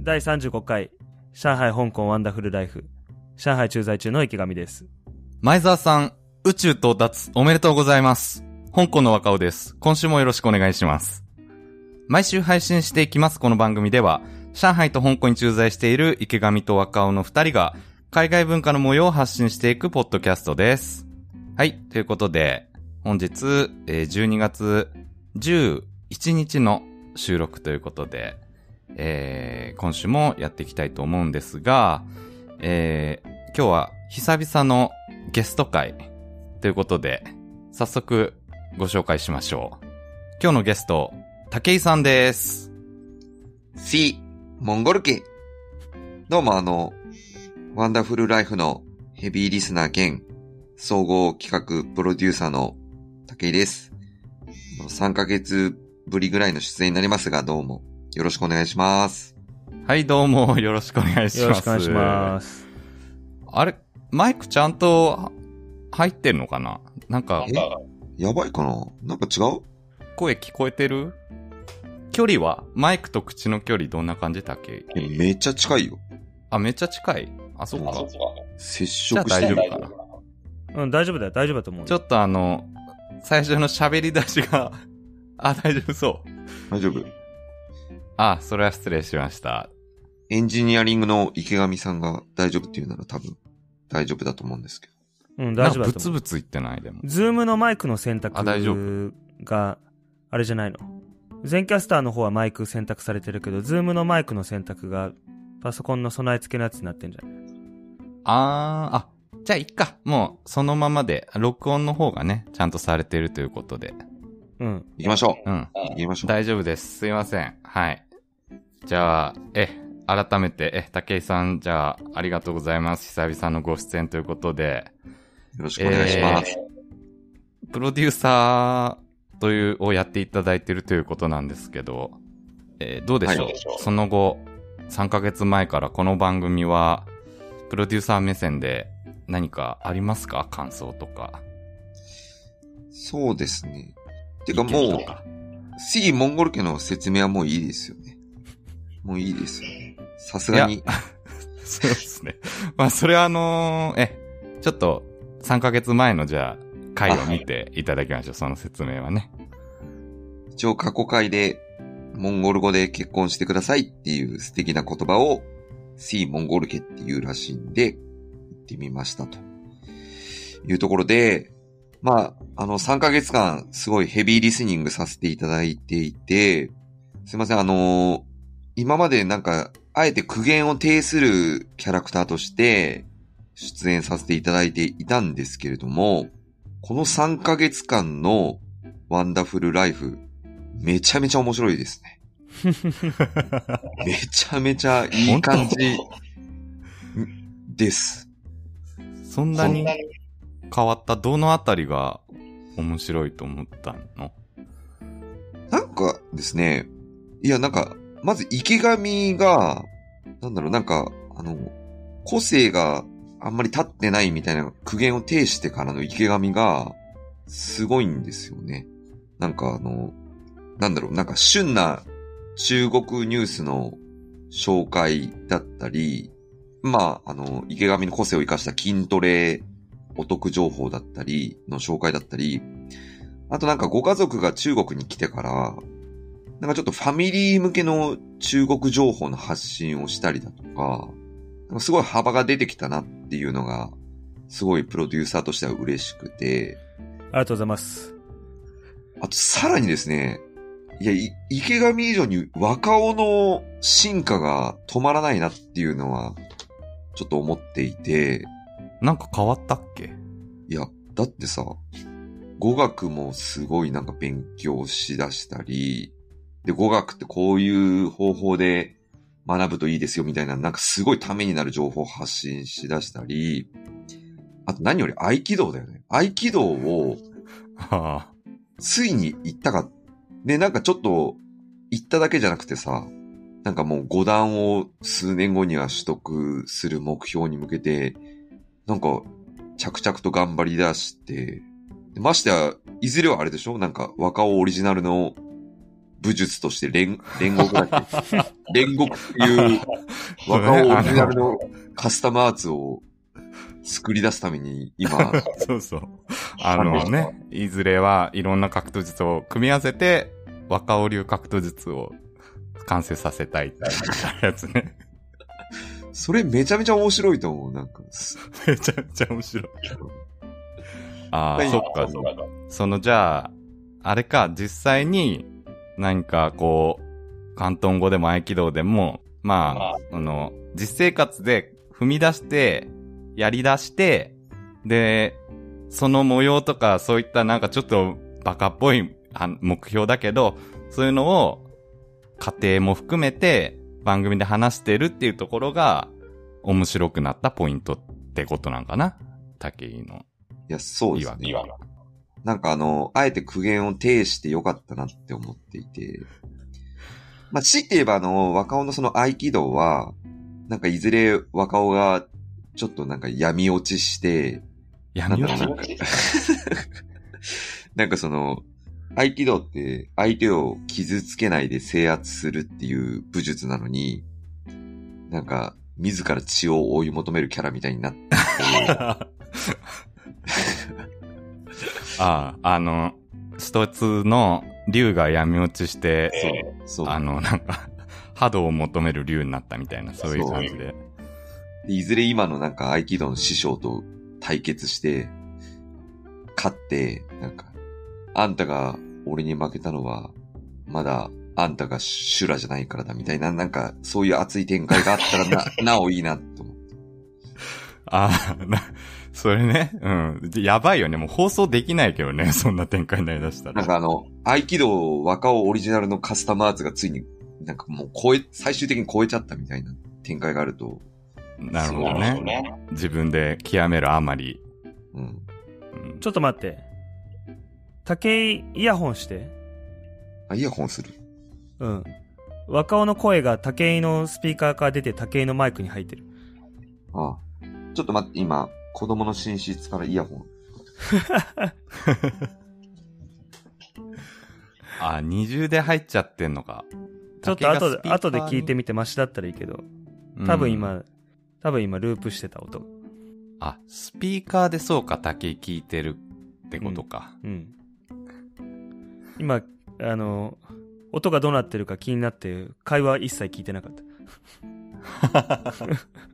第35回、上海香港ワンダフルライフ、上海駐在中の池上です。前澤さん、宇宙到達おめでとうございます。香港の若尾です。今週もよろしくお願いします。毎週配信していきますこの番組では、上海と香港に駐在している池上と若尾の二人が、海外文化の模様を発信していくポッドキャストです。はい、ということで、本日、えー12月11日の収録ということで、えー今週もやっていきたいと思うんですが、えー今日は久々のゲスト会ということで、早速ご紹介しましょう。今日のゲスト、竹井さんです。C、モンゴル家。どうもあの、ワンダフルライフのヘビーリスナー兼、総合企画プロデューサーの武井です。3ヶ月ぶりぐらいの出演になりますが、どうもよろしくお願いします。はい、どうもよろしくお願いします。よろしくお願いします。あれ、マイクちゃんと入ってんのかな？なんか、え？やばいかな？なんか違う？声聞こえてる？距離は？マイクと口の距離どんな感じだっけ？えめっちゃ近いよ。あ、めっちゃ近い？あ、そっか。接触してる。大丈夫かな？うん、大丈夫だよ、大丈夫だと思うよ。ちょっとあの、最初の喋り出しが、あ、大丈夫そう。大丈夫？あ、それは失礼しました。エンジニアリングの池上さんが大丈夫っていうなら多分大丈夫だと思うんですけど。うん、大丈夫だと思う。ブツブツ言ってない？でも。 Zoom のマイクの選択あ大丈が、あれじゃないの？ Zencastr の方はマイク選択されてるけど、 Zoom のマイクの選択が、パソコンの備え付けのやつになってんじゃない？あー、あ、じゃあいっか。もう、そのままで、録音の方がね、ちゃんとされてるということで。行うん。きましょうん。う。行きましょう。大丈夫です。すいません。はい。じゃあ、え、改めて、え、竹井さん、じゃあ、ありがとうございます。久々のご出演ということで、よろしくお願いします。プロデューサーという、をやっていただいているということなんですけど、えーどうでしょう、はいその後、3ヶ月前からこの番組は、プロデューサー目線で何かありますか？感想とか。そうですね。てかもうシギモンゴル家の説明はもういいですよね。もういいですよね。さすがに。そうですね。まあ、それはあのーえ、ちょっと、3ヶ月前のじゃあ、回を見ていただきましょう。その説明はね。一応過去回で、モンゴル語で結婚してくださいっていう素敵な言葉を、シーモンゴル家っていうらしいんで、言ってみましたと。いうところで、まあ、あの、3ヶ月間、すごいヘビーリスニングさせていただいていて、すいません、あの今までなんか、あえて苦言を呈するキャラクターとして、出演させていただいていたんですけれども、この3ヶ月間のワンダフルライフ、めちゃめちゃ面白いですね。めちゃめちゃいい感じです。そんなに？変わったどのあたりが面白いと思ったの？なんかですね、いやなんか、まず池上が、なんだろう、なんか、あの、個性があんまり立ってないみたいな苦言を呈してからの池上が、すごいんですよね。なんかあの、なんだろう、なんか旬な中国ニュースの紹介だったり、まあ、あの、池上の個性を生かした筋トレお得情報だったりの紹介だったり、あとなんかご家族が中国に来てから、なんかちょっとファミリー向けの中国情報の発信をしたりだとか、なんかすごい幅が出てきたなっていうのが、すごいプロデューサーとしては嬉しくて、ありがとうございます。あとさらにですね、いや、い池上以上に若尾の進化が止まらないなっていうのは、ちょっと思っていて、なんか変わったっけ？いや、だってさ、語学もすごいなんか勉強しだしたり、で、語学ってこういう方法で学ぶといいですよみたいな、なんかすごいためになる情報を発信しだしたり、あと何より合気道だよね。合気道をついに行ったか。で、なんかちょっと行っただけじゃなくてさ、なんかもう五段を数年後には取得する目標に向けて、なんか着々と頑張り出して、ましてや、いずれはあれでしょ？なんか若尾オリジナルの武術として煉煉獄だっけ煉獄っていう若尾オリジナルのカスタムアーツを作り出すために今、そうそう。あのね、いずれはいろんな格闘術を組み合わせて、若尾流格闘術を完成させたいってやつね。それめちゃめちゃ面白いと思う。なんか、す めちゃめちゃ面白い。ああ、はいそっか。そのじゃあ、あれか、実際に何かこう、関東語でも合気道でも、まあ、あ。の、実生活で踏み出して、やり出して、で、その模様とかそういったなんかちょっとバカっぽいあ目標だけど、そういうのを家庭も含めて番組で話してるっていうところが面白くなったポイントってことなんかな？武井のいや、そうですいわね。なんかあの、あえて苦言を呈してよかったなって思っていて、まあ、強いて言えばあの、若尾のその合気道は、なんかいずれ若尾がちょっとなんか闇落ちして、闇落ち？なんだろうな なんかその、合気道って相手を傷つけないで制圧するっていう武術なのに、なんか自ら血を追い求めるキャラみたいになって、あ あ、あの、一つの竜が闇落ちして、そう、そう。あの、なんか、波動を求める竜になったみたいな、そういう感じで。でいずれ今のなんか合気道の師匠と対決して、勝って、なんか、あんたが俺に負けたのは、まだあんたが修羅じゃないからだみたいな、なんか、そういう熱い展開があったらな、なおいいなと思。ああ、な、それね、うん。でやばいよね。もう放送できないけどね、そんな展開になりだしたら。なんかあの、合気道若尾オリジナルのカスタマーズがついに、なんかもう超え、最終的に超えちゃったみたいな展開があると、なるほどね。自分で極めるあまり。うん。うんちょっと待って。竹井イヤホンして。あ、イヤホンする？うん。若尾の声が竹井のスピーカーから出て竹井のマイクに入ってる。ああちょっと待って、今、子供の寝室からイヤホン。あ、二重で入っちゃってんのか。ちょっと後で、後で聞いてみみてマシだったらいいけど、多分今、多分今ループしてた音。あ、スピーカーでそうか、竹井聞いてるってことか。うん。今、あの、音がどうなってるか気になって、会話一切聞いてなかった。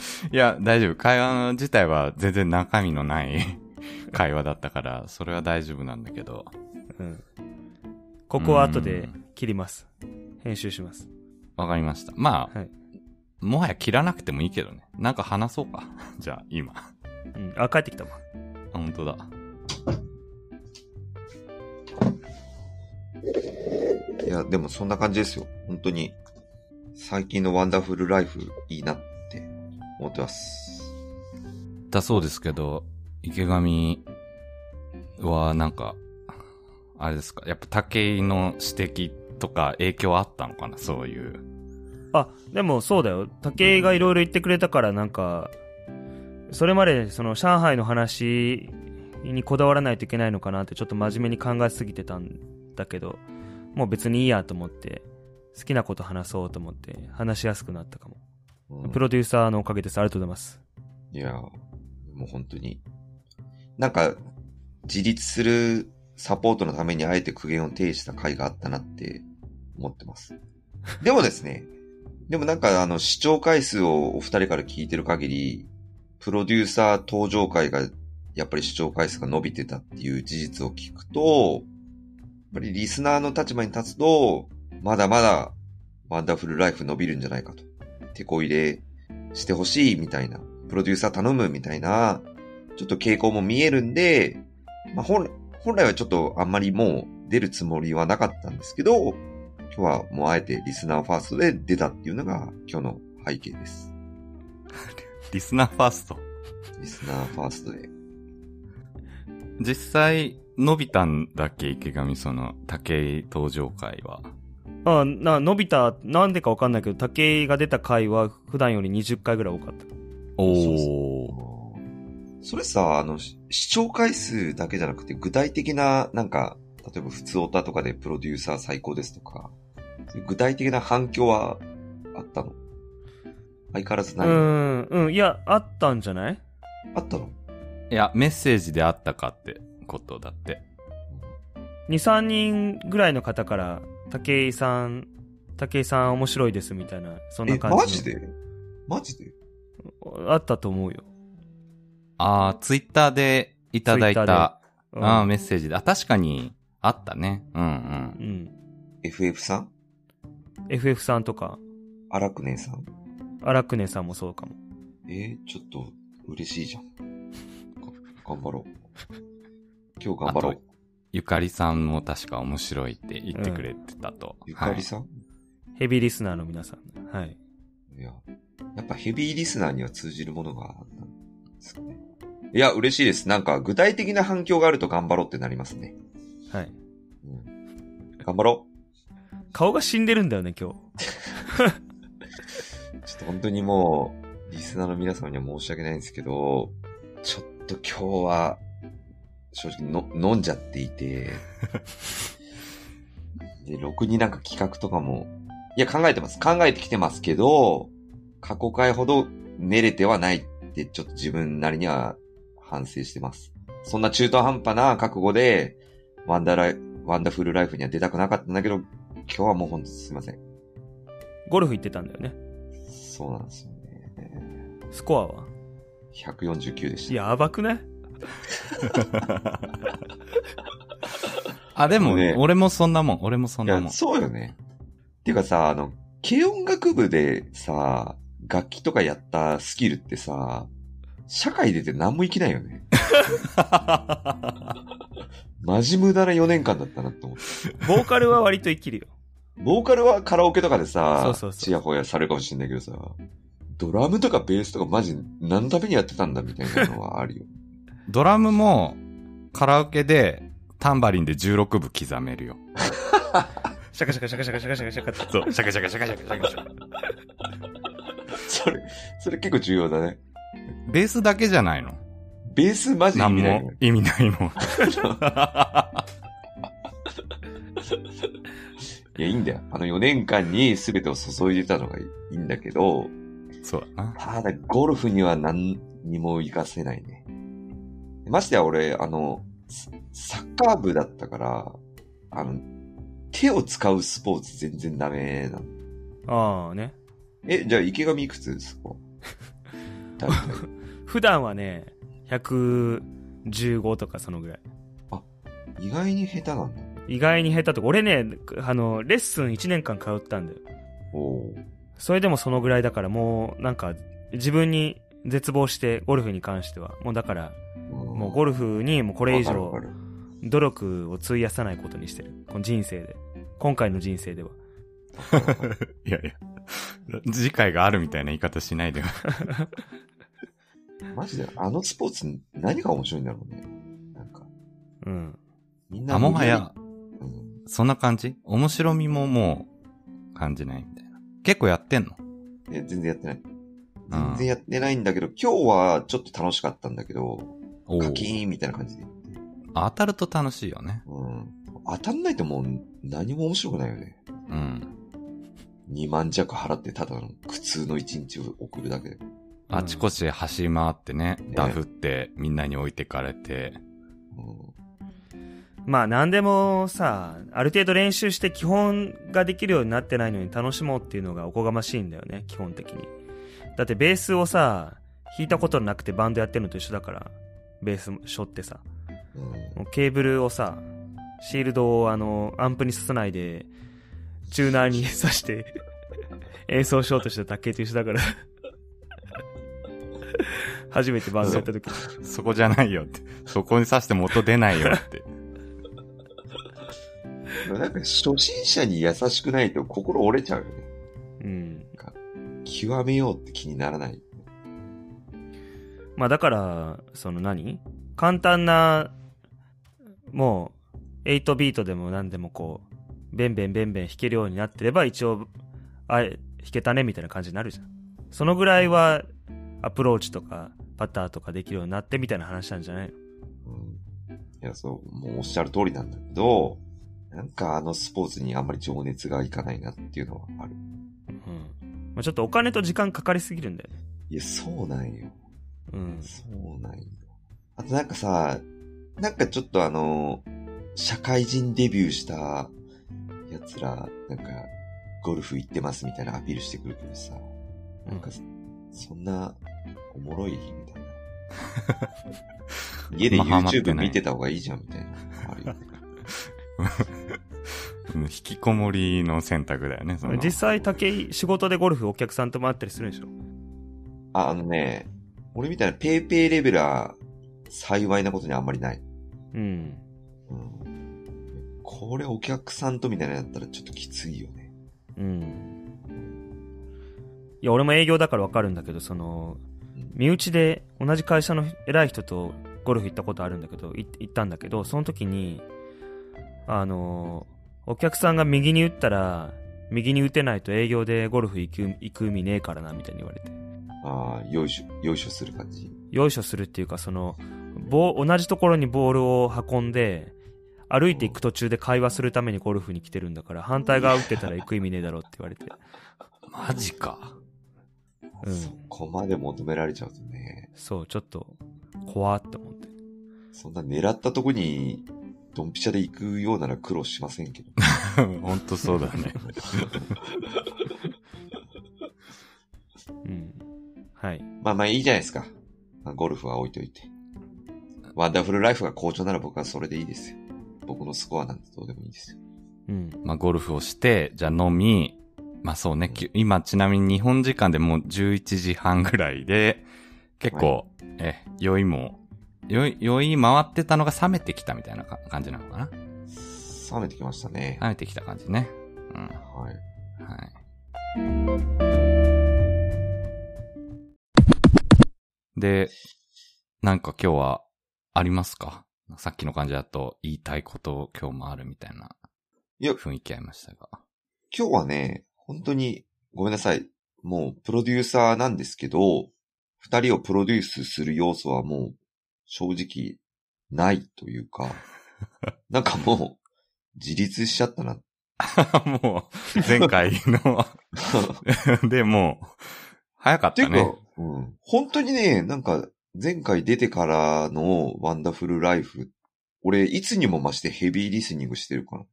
いや、大丈夫。会話自体は全然中身のない 会話だったから、それは大丈夫なんだけど。うん。ここは後で切ります。編集します。わかりました。まあ、はい。もはや切らなくてもいいけどね。なんか話そうか。じゃあ、今。あ、うん。あ、帰ってきたわ。本当だ。いや、でもそんな感じですよ。本当に。最近のワンダフルライフいいなって思ってます。だそうです。けど、池上はなんか、あれです。か。やっぱ武井の指摘とか影響あったのかなそういう。あ、でもそうだよ。竹井がいろいろ言ってくれたから、なんか、それまでその上海の話にこだわらないといけないのかなってちょっと真面目に考えす。ぎてたんだけど、もう別にいいやと思って、好きなこと話そうと思って話しやす。くなったかも。うんプロデューサーのおかげです。ありがとうございます。いや、もう本当に。なんか、自立するサポートのためにあえて苦言を呈した回があったなって思ってます。でもですね、でもなんかあの視聴回数をお二人から聞いてる限り、プロデューサー登場回がやっぱり視聴回数が伸びてたっていう事実を聞くと、やっぱりリスナーの立場に立つと、まだまだワンダフルライフ伸びるんじゃないかと。手こ入れしてほしいみたいな、プロデューサー頼むみたいな、ちょっと傾向も見えるんで、まあ、本本来はちょっとあんまりもう出るつもりはなかったんですけど、今日はもうあえてリスナーファーストで出たっていうのが今日の背景です。リスナーファースト。リスナーファーストで。実際、伸びたんだっけ池上？その、武井登場会は。あ、な、伸びた、なんでかわかんないけど、竹井が出た回は普段より20回ぐらい多かった。おー。それさ、あの、し視聴回数だけじゃなくて具体的ななんか例えば普通オタとかでプロデューサー最高ですとか、具体的な反響はあったの？相変わらずうない、ん、うん、いや、あったんじゃない？あったの？いや、メッセージであったかってことだって。2、3人ぐらいの方から、武井さん、武井さん面白いですみたいな、そんなえ、感じの。マジで？マジで？あったと思うよ。ああ、ツイッターでいただいた、うんああ、メッセージで。あ、確かに、あったね。うんうん。うん。?FF さん？FF さんとか、荒くねさん？荒くねさんもそうかも。えー、ちょっと嬉しいじゃん。頑張ろう。今日頑張ろあとゆかりさんも確か面白いって言ってくれてたと。う。ゆかりさん、ヘビーリスナーの皆さん。はい。い、や、やっぱヘビーリスナーには通じるものがあったんですかね。いや、嬉しいです。なんか具体的な反響があると頑張ろうってなりますね。はい。うん、頑張ろ顔が死んでるんだよね、今日。う。ちょっと本当にもう、リスナーの皆様には申し訳ないんですけど、ちょっと今日は、正直の飲んじゃっていて、で、ろくになんか企画とかも、いや考えてます。考えてきてますけど、過去回ほど練れてはないってちょっと自分なりには反省してます。そんな中途半端な覚悟で、ワンダーライワンダフルライフには出たくなかったんだけど、今日はもうほんとすいません。ゴルフ行ってたんだよね。そうなんですよね。スコアは？149でした。やばくない？あ、でも、ね俺もそんなもん。俺もそんなもん。そうよね。っていうかさ、あの、軽音楽部でさ、楽器とかやったスキルってさ、社会出て何も生きないよね。マジ無駄な4年間だったなって思って。ボーカルは割と生きるよ。ボーカルはカラオケとかでさ、そうそうそうチヤホヤされるかもしれないけどさ、ドラムとかベースとかマジ何のためにやってたんだみたいなのはあるよ。ドラムも、カラオケで、タンバリンで16分刻めるよ。シャカシャカシャカシャカシャカシャカシャカ。そう、シャカシャカシャカシャカシャカシャカ。それ、それ結構重要だね。ベースだけじゃないのベースマジ意味ないよね。も意味ないの。いや、いいんだよ。あの4年間に全てを注いでたのがいいんだけど、そうだな。ただ、ゴルフには何にも活かせないね。ましてや俺、あの、ササッカー部だったから、あの、手を使うスポーツ全然ダメなの。ああね。え、じゃあ池上いくつですか？普段はね、115とかそのぐらい。意外に下手なんだ。意外に下手とか、俺ね、あの、レッスン1年間通ったんだよ。おーそれでもそのぐらいだからもう、なんか、自分に絶望して、ゴルフに関しては。もうだから、もうゴルフにもうこれ以上努力を費やさないことにしてる。この人生で。今回の人生では。る いやいや。次回があるみたいな言い方しないでよ。マジで、あのスポーツ何が面白いんだろうね。なんか、うん。みんなあ、もはや、うんそんな感じ？面白みももう、感じないみたいな。結構やってんの？いや、全然やってない。うん全然やってないんだけど、今日はちょっと楽しかったんだけど、おカキーンみたいな感じで。当たると楽しいよね。うん。当たんないともう何も面白くないよね。うん。2万弱払ってただの苦痛の1日を送るだけで。あちこち走り回ってね、ねダフってみんなに置いてかれて。うんまあ何でもさ、ある程度練習して基本ができるようになってないのに楽しもうっていうのがおこがましいんだよね、基本的に。だってベースをさ、弾いたことなくてバンドやってるのと一緒だから、ベースしょってさ、うんケーブルをさ、シールドをあの、アンプに刺さないで、チューナーに刺して、演奏しようとしただけと一緒だから。初めてバンドやった時に。そこじゃないよって。そこに刺しても音出ないよって。なんか初心者に優しくないと心折れちゃうよね。うん。極めようって気にならない。まあだから、その何？簡単な、もう、8ビートでも何でもこう、ベンベンベンベン弾けるようになってれば一応、あ、弾けたねみたいな感じになるじゃん。そのぐらいは、アプローチとか、パターとかできるようになってみたいな話なんじゃないの？うんいや、そう、もうおっしゃる通りなんだけど、なんかあのスポーツにあんまり情熱がいかないなっていうのはある。うん。まあ、ちょっとお金と時間かかりすぎるんだよね。いや、そうなんよ。うん。そうなんよ。あとなんかさ、なんかちょっとあの、社会人デビューしたやつら、なんか、ゴルフ行ってますみたいなアピールしてくるけどさ、なんか、そんな、おもろいみたいな。家で YouTube 見てた方がいいじゃんみたいな。あるよね。うん引きこもりの選択だよね、その実際、武井、仕事でゴルフお客さんと回ったりするんでしょ？あ、あのね、俺みたいなペイペイレベルは幸いなことにあんまりない。うん。うん。これお客さんとみたいなのやったらちょっときついよね。うん。いや、俺も営業だからわかるんだけど、その、うん身内で同じ会社の偉い人とゴルフ行ったことあるんだけど、い行ったんだけど、その時に、あの、お客さんが右に打ったら、右に打てないと営業でゴルフ行く、行く意味ねえからな、みたいに言われて。ああ、よいしょ、よいしょする感じ。よいしょするっていうか、その、ボ同じところにボールを運んで、歩いていく途中で会話するためにゴルフに来てるんだから、反対側打ってたら行く意味ねえだろって言われて。マジか。うんそこまで求められちゃうとね、そう、ちょっと、怖って思って。そんな狙ったとこに、ドンピシャで行くようなら苦労しませんけど。ほんとそうだね。うん。はい。まあまあいいじゃないですか。まあ、ゴルフは置いといて。ワンダフルライフが好調なら僕はそれでいいですよ。僕のスコアなんてどうでもいいですよ。うん。まあ、ゴルフをして、じゃあ飲み、まあそうね、き今ちなみに日本時間でもう11時半ぐらいで、結構、え、酔いも、酔い、酔い回ってたのが冷めてきたみたいなか感じなのかな？冷めてきましたね。冷めてきた感じね。うん。はい。はい。で、なんか今日はありますか？さっきの感じだと言いたいこと今日もあるみたいないや雰囲気ありましたが。今日はね、本当に、ごめんなさい。もう、プロデューサーなんですけど、二人をプロデュースする要素はもう、正直、ないというか、なんかもう、自立しちゃったな。もう、前回の でもう、早かったねっていうか。、うん、本当にね、なんか、前回出てからのワンダフルライフ、俺、いつにも増してヘビーリスニングしてるから。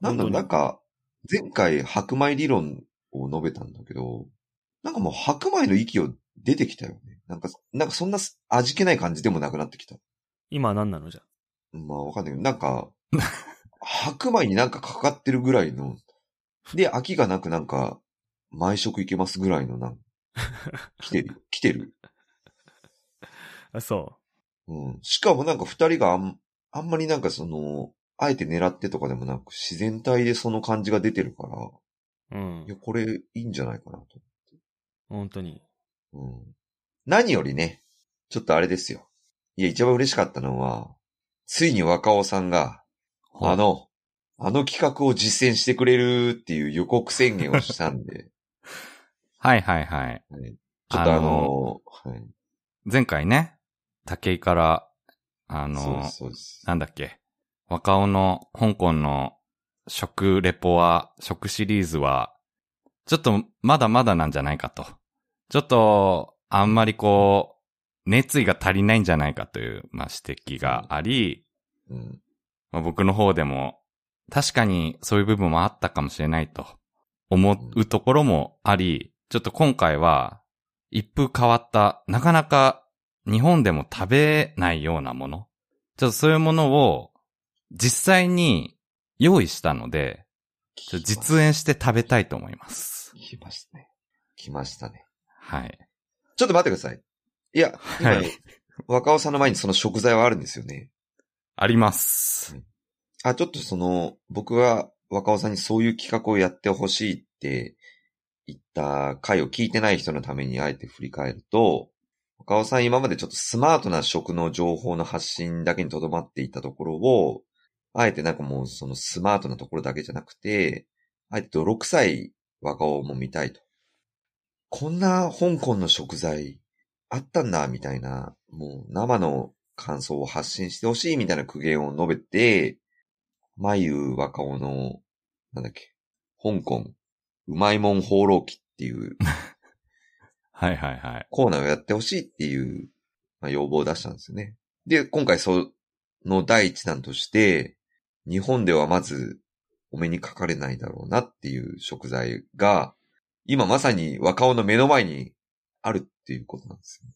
なんだなんか、前回白米理論を述べたんだけど、なんかもう白米の域を出てきたよね。なんか、なんかそんな味気ない感じでもなくなってきた。今は何なのじゃ。まあわかんないけど、なんか、白米になんかかかってるぐらいの、で、飽きがなくなんか、毎食いけますぐらいのなん 来てる、来てる？あ、そうん。しかもなんか二人があん、あんまりなんかその、あえて狙ってとかでもなく、自然体でその感じが出てるから、う。うんいや、。これいいんじゃないかなと。本当に。うん。何よりね、ちょっとあれですよ。いや、一番嬉しかったのは、ついに若尾さんが、あの、あの企画を実践してくれるっていう予告宣言をしたんで、はいはいはい。はいちょっとあのはい。前回ね、武井から、あの。なんだっけ、若尾の香港の食レポは、食シリーズは、ちょっとまだまだなんじゃないかと。ちょっと、あんまりこう、熱意が足りないんじゃないかという、まあ、指摘があり、うん。まあ、僕の方でも、確かにそういう部分もあったかもしれないと思うところもあり、ちょっと今回は、一風変わった、なかなか日本でも食べないようなもの。ちょっとそういうものを実際に用意したので、実演して食べたいと思います。来ましたね。来ましたね。はい。ちょっと待ってください。いや、今、はい若尾さんの前にその食材はあるんですよね。あります。あ、ちょっとその、僕が若尾さんにそういう企画をやってほしいって言った回を聞いてない人のためにあえて振り返ると、若尾さん今までちょっとスマートな食の情報の発信だけにとどまっていたところを、あえてなんかもうそのスマートなところだけじゃなくて、あえて泥臭い若尾も見たいと。こんな香港の食材あったんだ、みたいな、もう生の感想を発信してほしいみたいな苦言を述べて、眉若尾の、なんだっけ、香港、うまいもん放浪記っていう はいはいはい。コーナーをやってほしいっていう、まあ、要望を出したんですよね。で、今回その第一弾として、日本ではまずお目にかかれないだろうなっていう食材が、今まさに若尾の目の前にあるっていうことなんですよ。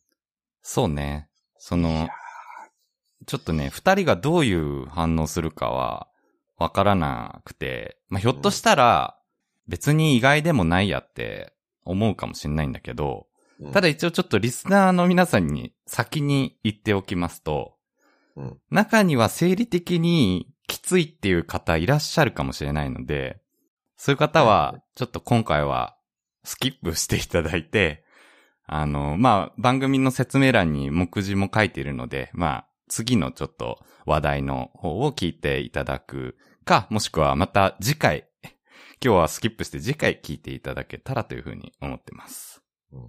そうね。その、ちょっとね、二人がどういう反応するかは、わからなくて、まあ、ひょっとしたら、別に意外でもないやって思うかもしれないんだけど、うん。ただ一応ちょっとリスナーの皆さんに先に言っておきますと、うん。中には生理的にきついっていう方いらっしゃるかもしれないので、そういう方はは、ちょっと今回はスキップしていただいて、あの、まあ、番組の説明欄に目次も書いているので、まあ、次のちょっと話題の方を聞いていただくか、もしくはまた次回、今日はスキップして次回聞いていただけたらというふうに思ってます。うん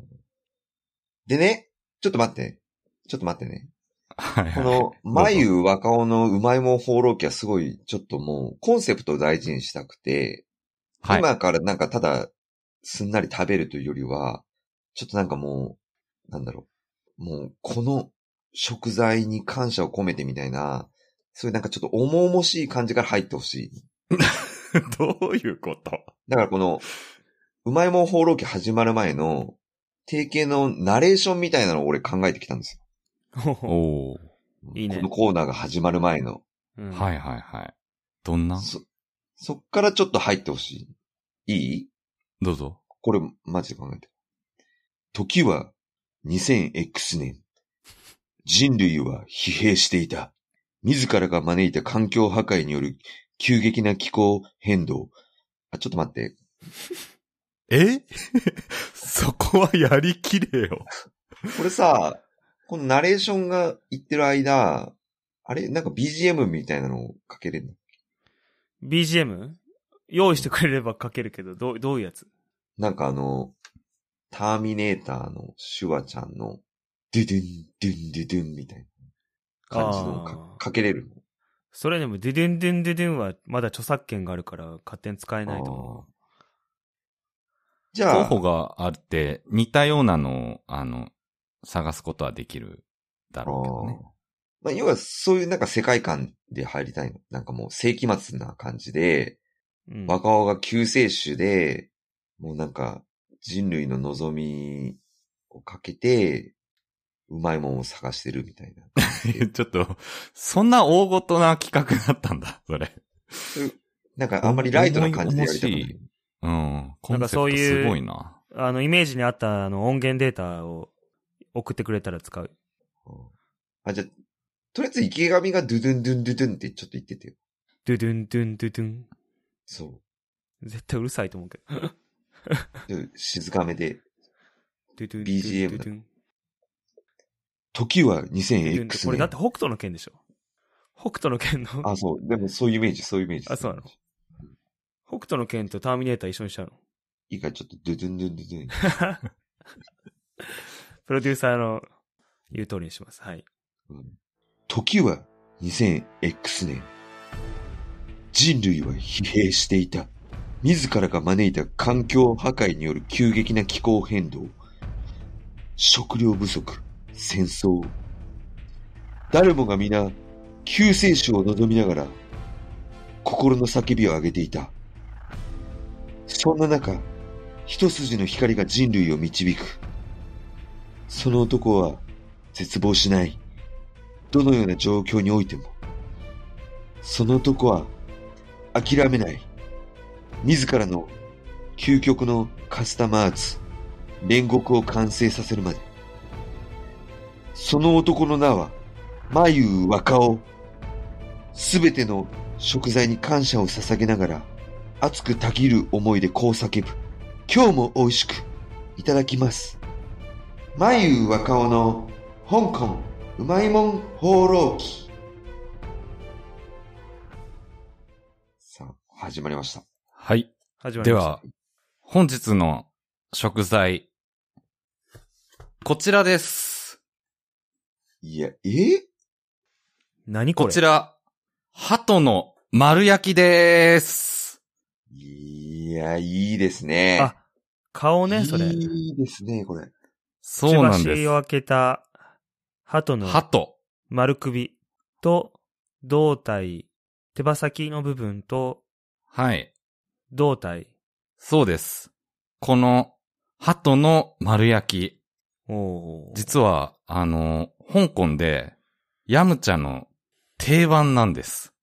でね、ちょっと待って。ちょっと待ってね。はいはい。この、眉若尾のうまいもん放浪記はすごい、ちょっともう、コンセプトを大事にしたくて、はい。今からなんかただ、すんなり食べるというよりは、ちょっとなんかもう、なんだろう。もう、この食材に感謝を込めてみたいな、そういうなんかちょっと重々しい感じから入ってほしい。どういうこと？だからこの、うまいもん放浪記始まる前の、定型のナレーションみたいなのを俺考えてきたんですよ。おー。いいねこのコーナーが始まる前の。うんはいはいはい。どんな？そ、そっからちょっと入ってほしい。いい？どうぞ。これ、マジで考えて。時は 2000X 年。人類は疲弊していた。自らが招いた環境破壊による急激な気候変動。あ、ちょっと待って。え？そこはやりきれよ。これさ、このナレーションが言ってる間、あれ？なんか BGM みたいなのをかけれるの？BGM? 用意してくれれば書けるけど、どう、どういうやつ？なんかあの、ターミネーターのシュワちゃんの、ドゥドゥン、ドゥン、ドゥドゥンみたいな感じのあかーかけれるのそれでも、デュデュンデュンデュデュンはまだ著作権があるから勝手に使えないと思じゃあ、候補があって、似たようなのを、あの、探すことはできるだろうけどね。まあ、要はそういうなんか世界観で入りたいの。なんかもう世紀末な感じで、う。うん、若尾が救世主で、もうなんか人類の望みをかけて、うまいもんを探してるみたいな。ちょっと、そんな大ごとな企画だったんだ、それ。なんかあんまりライトな感じでやりたく。うん。コンセプトそういうすごいな。あの、イメージに合ったあの音源データを送ってくれたら使う。うんあ、じゃあ、とりあえず池上がドゥドゥンドゥンドゥドゥンってちょっと言っててよ。ドゥドゥンドゥンドゥドゥン。そう。絶対うるさいと思うけど。で静かめで。ドゥドゥン BGM ドゥドゥン時はドゥドゥンって 2000X これだっ年て。北斗の剣でしょ北斗の剣の、あ、そう。でもそういうイメージ、そういうイメージ。あそうなの北斗の剣とターミネーター一緒にしちゃうのいいからちょっとドゥドゥンドゥンドゥドゥン。プロデューサーの言う通りにします。はい。うん時は 2000X 年。人類は疲弊していた。自らが招いた環境破壊による急激な気候変動。食料不足、戦争。誰もが皆、救世主を望みながら、心の叫びを上げていた。そんな中、一筋の光が人類を導く。その男は絶望しない。どのような状況においても。その男は諦めない。自らの究極のカスタマーズ、煉獄を完成させるまで。その男の名は、眉若尾。すべての食材に感謝を捧げながら、熱くたぎる思いでこう叫ぶ。今日も美味しくいただきます。眉若尾の香港うまいもん放浪記。さあ、始まりました。はい。始まりました。では、本日の食材、こちらです。いや、え？何これ？こちら、鳩の丸焼きでーす。いや、いいですね。あ、顔ね、それ。いいですね、これ。そうなんくちばしをで開けた、鳩のす。鳩。丸首と、胴体、手羽先の部分と、はい。胴体。そうです。この、鳩の丸焼き。実は、あの、香港で、ヤムチャの定番なんです。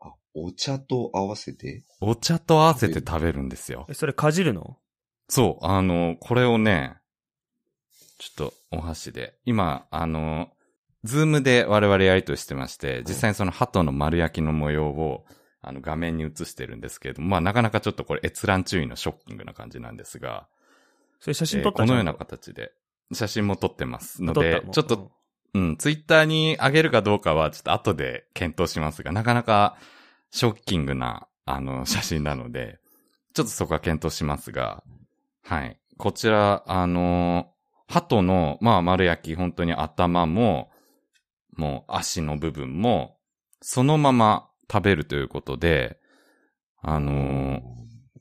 あ、お茶と合わせて？お茶と合わせて食べるんですよ。え、。それかじるの？そう、あの、これをね、ちょっとお箸で、今、あの、ズームで我々やりとりしてまして、実際にその鳩の丸焼きの模様を、あの、画面に映してるんですけれども、まあ、なかなかちょっとこれ閲覧注意のショッキングな感じなんですが、それ写真えー撮ったこのような形で、写真も撮ってますの撮でちょっと、うん、ツイッターに上げるかどうかはちょっと後で検討しますが、なかなかショッキングな、あの、写真なので、ちょっとそこは検討しますが、はい。こちら、あの、鳩の、まあ、丸焼き、本当に頭も、もう足の部分も、そのまま食べるということで、あの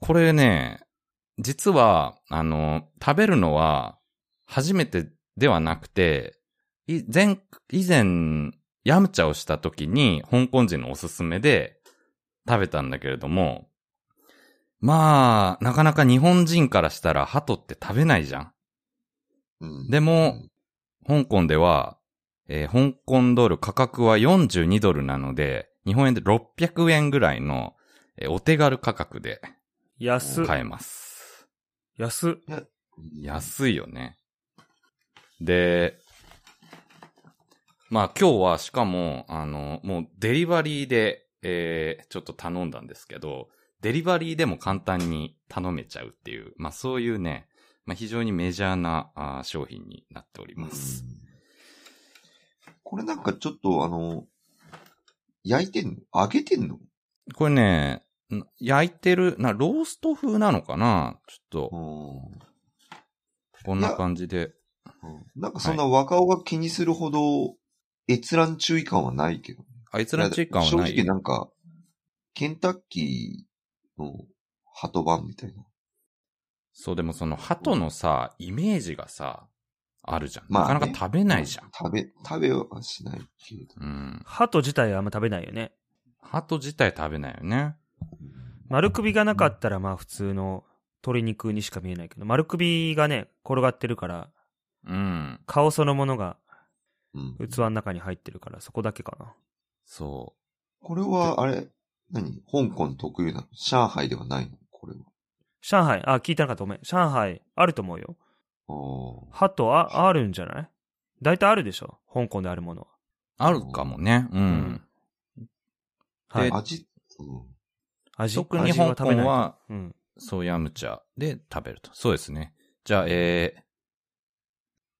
これね、実は、あの、食べるのは初めてではなくて、い前、以前、ヤムチャをした時に香港人のおすすめで食べたんだけれども、まあ、なかなか日本人からしたら鳩って食べないじゃん。うんでも、香港では、えー香港ドル価格は42ドルなので、日本円で600円ぐらいの、えーお手軽価格で安っ。買えます。安っ。安いよね。で、まあ今日はしかも、あの、もうデリバリーで、えー、ちょっと頼んだんですけど、デリバリーでも簡単に頼めちゃうっていう、まあそういうね、まあ非常にメジャーなあー商品になっております。これなんかちょっとあの、焼いてんの？揚げてんの？これね、ん焼いてる、な、ロースト風なのかな？ちょっと、うん。こんな感じで。うんなんかそんな若尾が気にするほど閲覧注意感はないけど。あいつらチェッカーはない？正直なんか、ケンタッキーの鳩版みたいな。そう、でもその鳩のさ、イメージがさ、あるじゃん。まあねなかなか食べないじゃん。食べ、食べはしないけれど。うん。鳩自体あんま食べないよね。鳩自体食べないよね。丸首がなかったらまあ普通の鶏肉にしか見えないけど、丸首がね、転がってるから、うん。顔そのものがうん器の中に入ってるから、そこだけかな。そこれは、あれ、何？香港特有なの？上海ではないの？これは。上海、あ、聞いてなかったごめん。上海、あると思うよ。あ鳩、あ、あるんじゃない？大体あるでしょ？香港であるものは。う。あるかもね。うん。はいあ。。味、うん味？特に香味は食べないと港は、うん。そう、ヤムチャで食べると。そうですね。じゃあ、えー、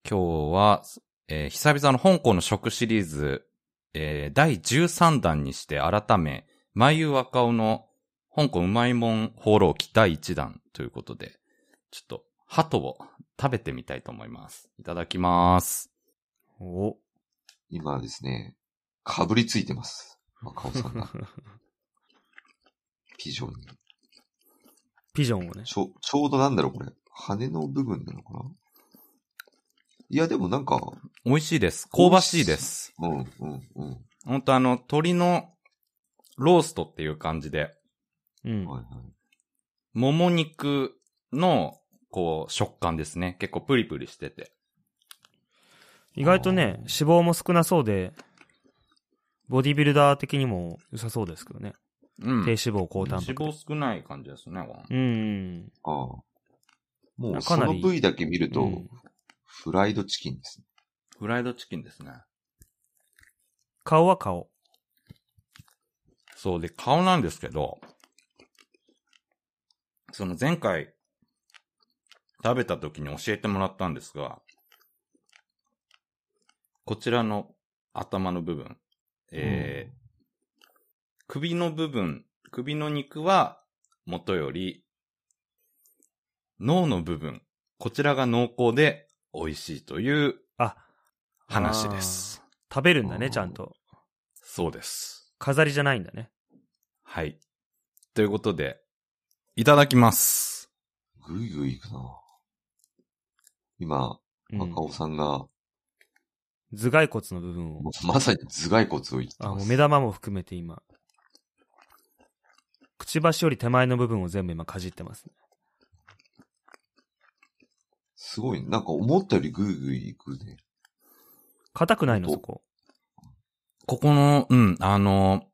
今日は、えー久々の香港の食シリーズ、えー、第13弾にして改め、まゆ若尾の香港うまいもん放浪記第1弾ということで、ちょっと、鳩を食べてみたいと思います。いただきます。お。今ですね、かぶりついてます。若尾さんが。ピジョンに。ピジョンをね。ちょ、ちょうどなんだろうこれ。羽の部分なのかな？いや、でもなんか、美味しいです。香ばしいです。うん、うん、うん。ほんとあの、鶏のローストっていう感じで、うん。はいはい。もも肉の、こう、食感ですね。結構プリプリしてて。意外とね、脂肪も少なそうで、ボディビルダー的にも良さそうですけどね。うん。低脂肪、高タンパク。脂肪少ない感じですね。こうんうん。ああ。もう、かなりその部位だけ見ると、うんフライドチキンですね。フライドチキンですね。顔は顔。そうで、顔なんですけど、その前回、食べた時に教えてもらったんですが、こちらの頭の部分、えー首の部分、首の肉は元より、脳の部分、こちらが濃厚で美味しいというあ、話です。食べるんだね、ちゃんと。そうです。飾りじゃないんだね。はい。ということで、いただきます。ぐいぐいいくな今、うん若尾さんが、頭蓋骨の部分をまさに頭蓋骨を言ってあ、ます。もう目玉も含めて今。くちばしより手前の部分を全部今かじってますね。すごい、なんか思ったよりぐいぐいいくね。硬くないの、おそこ。ここの、うん、あの、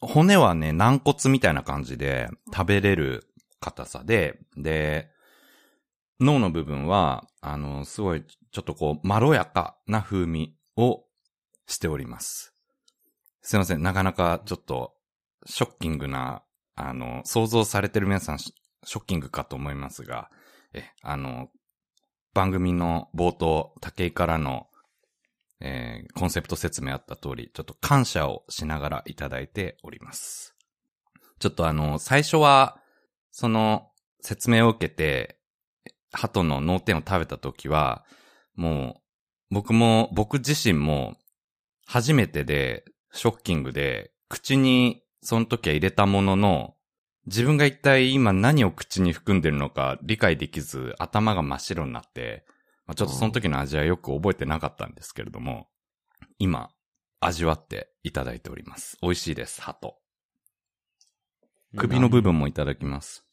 骨はね、軟骨みたいな感じで食べれる硬さで、で、脳の部分は、あの、すごい、ちょっとこう、まろやかな風味をしております。すいません、なかなかちょっと、ショッキングな、あの、想像されてる皆さん、シショッキングかと思いますが、え、あの、番組の冒頭、竹井からの、えーコンセプト説明あった通り、ちょっと感謝をしながらいただいております。ちょっとあの、最初は、その、説明を受けて、鳩の脳天を食べた時は、もう、僕も、僕自身も、初めてで、ショッキングで、口に、その時は入れたものの、自分が一体今何を口に含んでるのか理解できず、頭が真っ白になって、まあ、ちょっとその時の味はよく覚えてなかったんですけれども、今、味わっていただいております。美味しいです、鳩。首の部分もいただきます。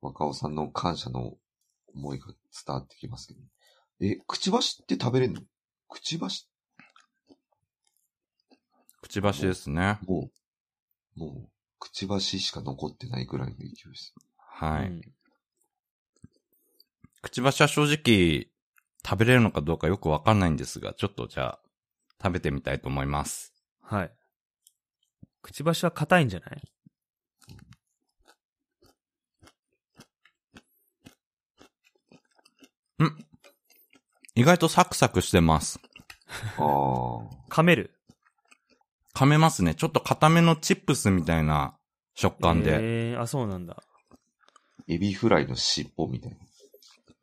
若尾さんの感謝の思いが伝わってきますけど。え、くちばしって食べれんの？くちばし、くちばしですね。もう、もう、くちばししか残ってないぐらいの勢いです。はい。うんくちばしは正直、食べれるのかどうかよくわかんないんですが、ちょっとじゃあ、食べてみたいと思います。はい。くちばしは硬いんじゃない？意外とサクサクしてます。ああ。噛める？噛めますね。ちょっと固めのチップスみたいな食感で、えー、あ、そうなんだ。エビフライの尻尾みたいな。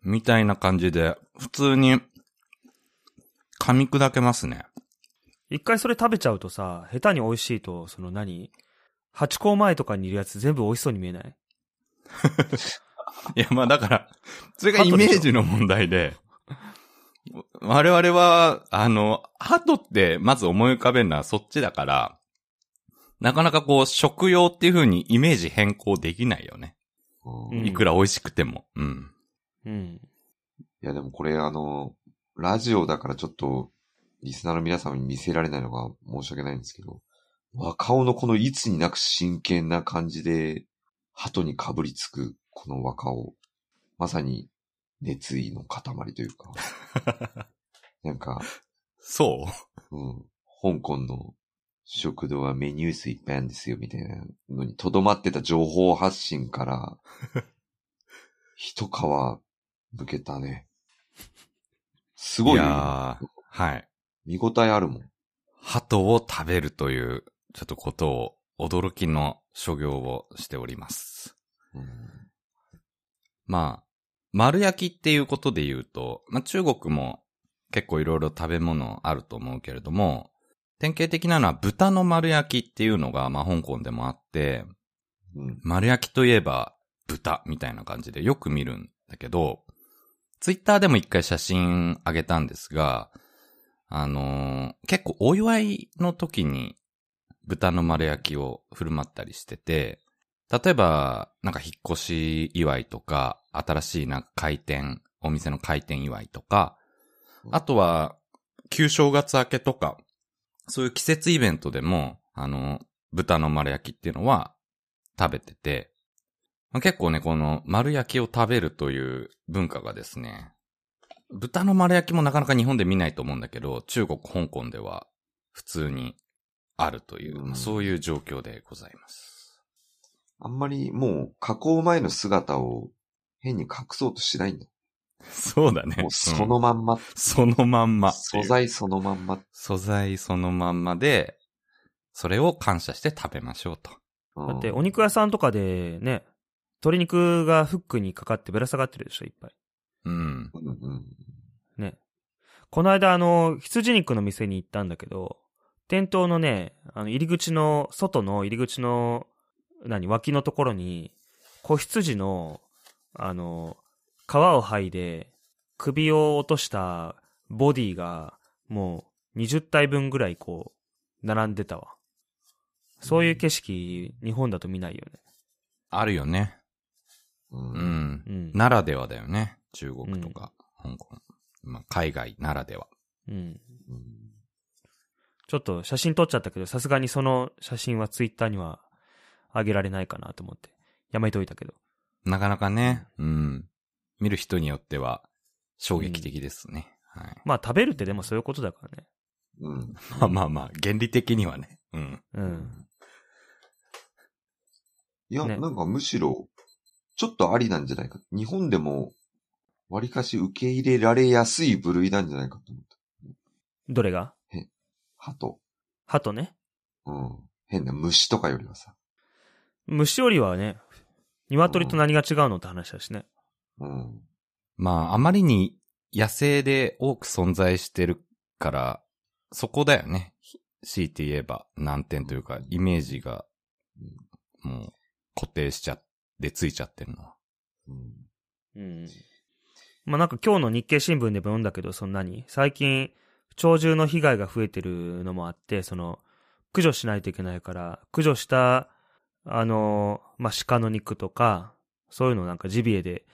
みたいな感じで、普通に、噛み砕けますね。一回それ食べちゃうとさ、下手に美味しいと、その何？ハチ公前とかにいるやつ全部美味しそうに見えない？いや、まあだから、それがイメージの問題で、我々は、あの、鳩ってまず思い浮かべるのはそっちだから、なかなかこう、食用っていう風にイメージ変更できないよね。うんうんいくら美味しくても。うん。うん。いや、でもこれあの、ラジオだからちょっと、リスナーの皆様に見せられないのが申し訳ないんですけど、若尾のこのいつになく真剣な感じで、鳩にかぶりつくこの若尾。まさに熱意の塊というか。なんか、そう？うん、香港の食堂はメニュー数いっぱいあるんですよ、みたいなのにとどまってた情報発信から、一皮向けたね。すごいいやーはい。見応えあるもん。鳩を食べるという、ちょっとことを、驚きの所業をしております。うんまあ、丸焼きっていうことで言うと、まあ中国も結構いろいろ食べ物あると思うけれども、典型的なのは豚の丸焼きっていうのが、まあ香港でもあって、うん。丸焼きといえば豚みたいな感じでよく見るんだけど、ツイッターでも一回写真あげたんですが、あのー結構お祝いの時に豚の丸焼きを振る舞ったりしてて、例えば、なんか引っ越し祝いとか、新しいなんか開店、お店の開店祝いとか、あとは、旧正月明けとか、そういう季節イベントでも、あの、豚の丸焼きっていうのは食べてて、まあ結構ね、この丸焼きを食べるという文化がですね、豚の丸焼きもなかなか日本で見ないと思うんだけど、中国、香港では普通にあるという、うんまあそういう状況でございます。あんまりもう加工前の姿を変に隠そうとしないんだ。そうだね。もうそのまんま、うんそのまんま。素材そのまんま。素材そのまんまで、それを感謝して食べましょうと。うんだって、お肉屋さんとかでね、鶏肉がフックにかかってぶら下がってるでしょ、いっぱい。うんね。この間、あの、羊肉の店に行ったんだけど、店頭のね、あの、入り口の、外の入り口の、何、脇のところに、子羊の、あの、皮を剥いで、首を落としたボディが、もう、20体分ぐらいこう、並んでたわ。そういう景色、日本だと見ないよね。あるよね。う。うんん。うん。ならではだよね。中国とか、香港。まあ、海外ならでは。うん。うんちょっと写真撮っちゃったけど、さすがにその写真はツイッターには上げられないかなと思って、やめといたけど。なかなかね、うん。見る人によっては衝撃的ですね。はい。まあ食べるってでもそういうことだからね。うん。まあまあまあ、原理的にはね。うん。うん。いや、ねなんかむしろ、ちょっとありなんじゃないか。日本でも、割かし受け入れられやすい部類なんじゃないかと思った。どれが？鳩。鳩ね。うん。変な虫とかよりはさ。虫よりはね、鶏と何が違うのって話だしね。うん。まあ、あまりに野生で多く存在してるから、そこだよね。ひ強いて言えば難点というか、イメージが、もう、固定しちゃって、ついちゃってるのは。うん。うん。まあなんか今日の日経新聞でも読んだけど、その何最近、鳥獣の被害が増えてるのもあって、その、駆除しないといけないから、駆除した、あの、まあ、鹿の肉とか、そういうのをなんかジビエで、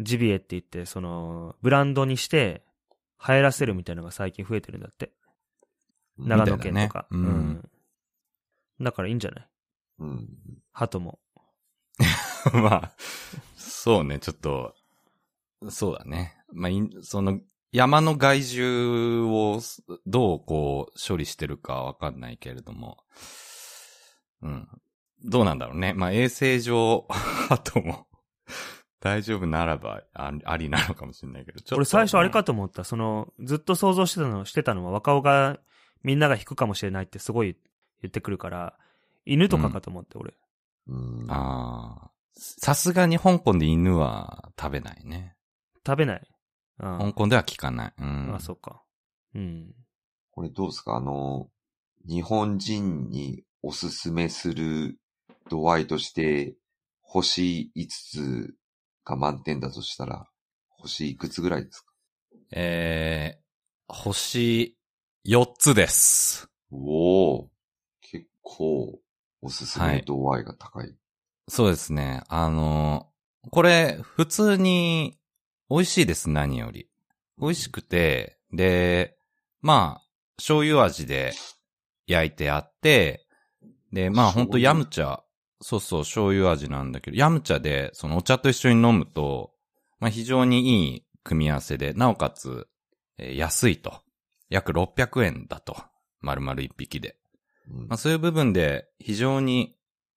ジビエって言って、その、ブランドにして、流行らせるみたいなのが最近増えてるんだって。長野県とか。ねうんだからいいんじゃない？うん。鳩も。まあ、そうね、ちょっと、そうだね。まあ、いその、山の害獣をどうこう処理してるかわかんないけれども、うん。どうなんだろうね。まあ、衛生上、あとも、大丈夫ならばあ、ありなのかもしれないけど、ちょっと、俺最初あれかと思った。その、ずっと想像してたの、してたのは若尾がみんなが引くかもしれないってすごい言ってくるから、犬とかかと思って、俺。うん。ああ。さすがに香港で犬は食べないね。食べない。あ香港では聞かない。うん。あ、そうか。うん。これどうですか？あの、日本人におすすめする度合いとして、星5つが満点だとしたら、星いくつぐらいですか？えー、星4つです。おお結構、おすすめ度合いが高い。そうですね。あの、これ、普通に美味しいです、何より。美味しくて、で、まあ、醤油味で焼いてあって、で、まあほんとヤムチャ、そうそう、醤油味なんだけど、ヤムチャで、そのお茶と一緒に飲むと、まあ非常にいい組み合わせで、なおかつ、えー安いと。約600円だと。丸々一匹で。うんまあそういう部分で非常に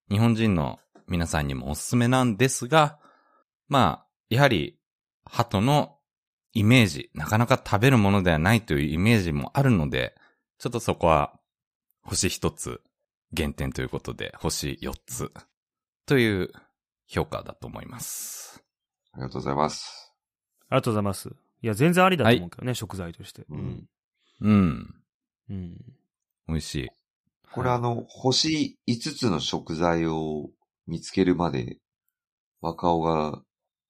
日本人の皆さんにもおすすめなんですが、まあ、やはり、鳩のイメージ、なかなか食べるものではないというイメージもあるので、ちょっとそこは、星一つ減点ということで、星四つという評価だと思います。ありがとうございます。ありがとうございます。いや、全然ありだと思うけどね、食材として。ううんん。うん。うん。美味しい。これあの、星5つの食材を見つけるまで、若尾が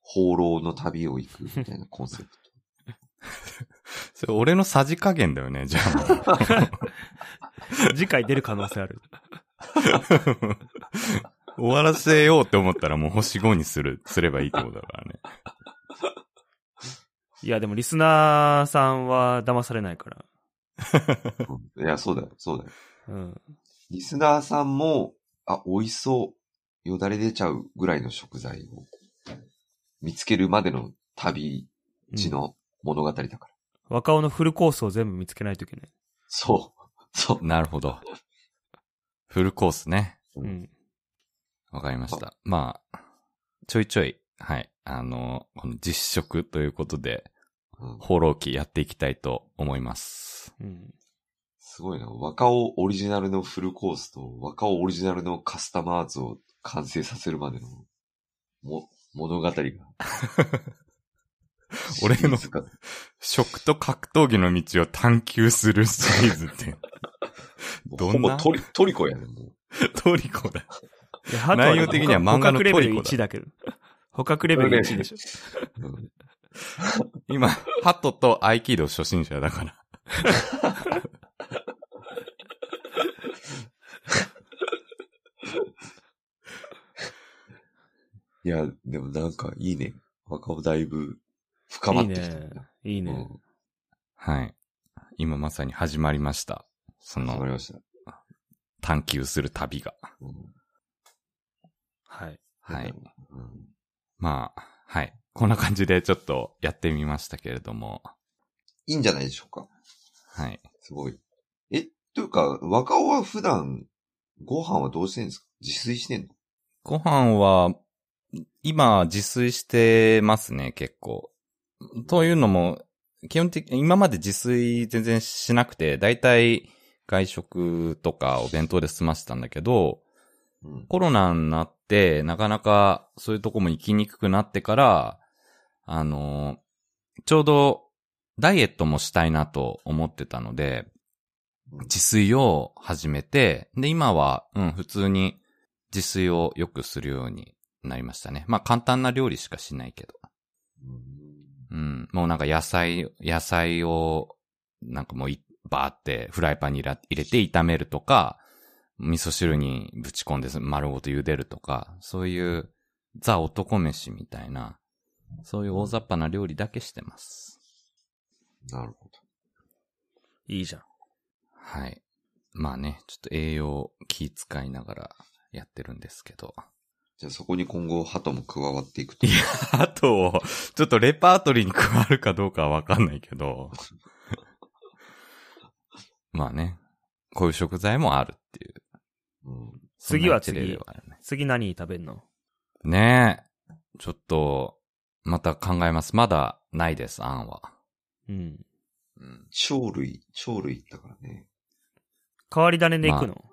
放浪の旅を行くみたいなコンセプト。それ俺のさじ加減だよね、じゃあ。次回出る可能性ある。終わらせようって思ったらもう星5にする、すればいいってことだからね。いや、でもリスナーさんは騙されないから。うんいや、そうだよ、そうだよ。うん。リスナーさんも、あ、美味しそう、よだれ出ちゃうぐらいの食材を見つけるまでの旅地の物語だから。若尾のフルコースを全部見つけないといけない。そう。そう。なるほど。フルコースね。うん。わかりました。まあ、ちょいちょい、はい。あの、この実食ということで、うん放浪記やっていきたいと思います。うん。すごいな。若尾オリジナルのフルコースと若尾オリジナルのカスタマーズを完成させるまでの、も、物語が。俺の食と格闘技の道を探求するシリーズって。どんな？ほぼトリトリコやねん、もう。トリコだ。内容的には漫画の捕獲レベルトリコだ1だけど。捕獲レベル1でしょ。う ん今、ハトと合気道初心者だから。いや、でもなんかいいね。若尾だいぶ深まいいってきたね。いいね。うんはい。今まさに始まりました。その。探求する旅が。うんはい。はい。うんまあ、はい。こんな感じでちょっとやってみましたけれども。いいんじゃないでしょうか。はい。すごい。え、というか、若尾は普段、ご飯はどうしてんですか？自炊してんの？ご飯は、今、自炊してますね、結構。というのも、基本的、今まで自炊全然しなくて、だいたい外食とかお弁当で済ませたんだけど、うん。コロナになって、なかなかそういうとこも行きにくくなってから、あの、ちょうどダイエットもしたいなと思ってたので、自炊を始めて、で、今は、うん、普通に自炊をよくするようになりましたね。まあ簡単な料理しかしないけど。うんうん、もうなんか野菜、野菜を、なんかもうい、バーってフライパンに入れ入れて炒めるとか、味噌汁にぶち込んで丸ごと茹でるとか、そういうザ男飯みたいな、そういう大雑把な料理だけしてます。なるほど。いいじゃん。はい。まあね、ちょっと栄養気遣いながらやってるんですけど。じゃあそこに今後、ハトも加わっていくと。いや、あと、ちょっとレパートリーに加わるかどうかはわかんないけど。まあね、こういう食材もあるっていう。うん。次は次ね。次何食べんの？ねえ。ちょっと、また考えます。まだないです、案は。うん。うん。鳥類、鳥類だからね。変わり種で行くの、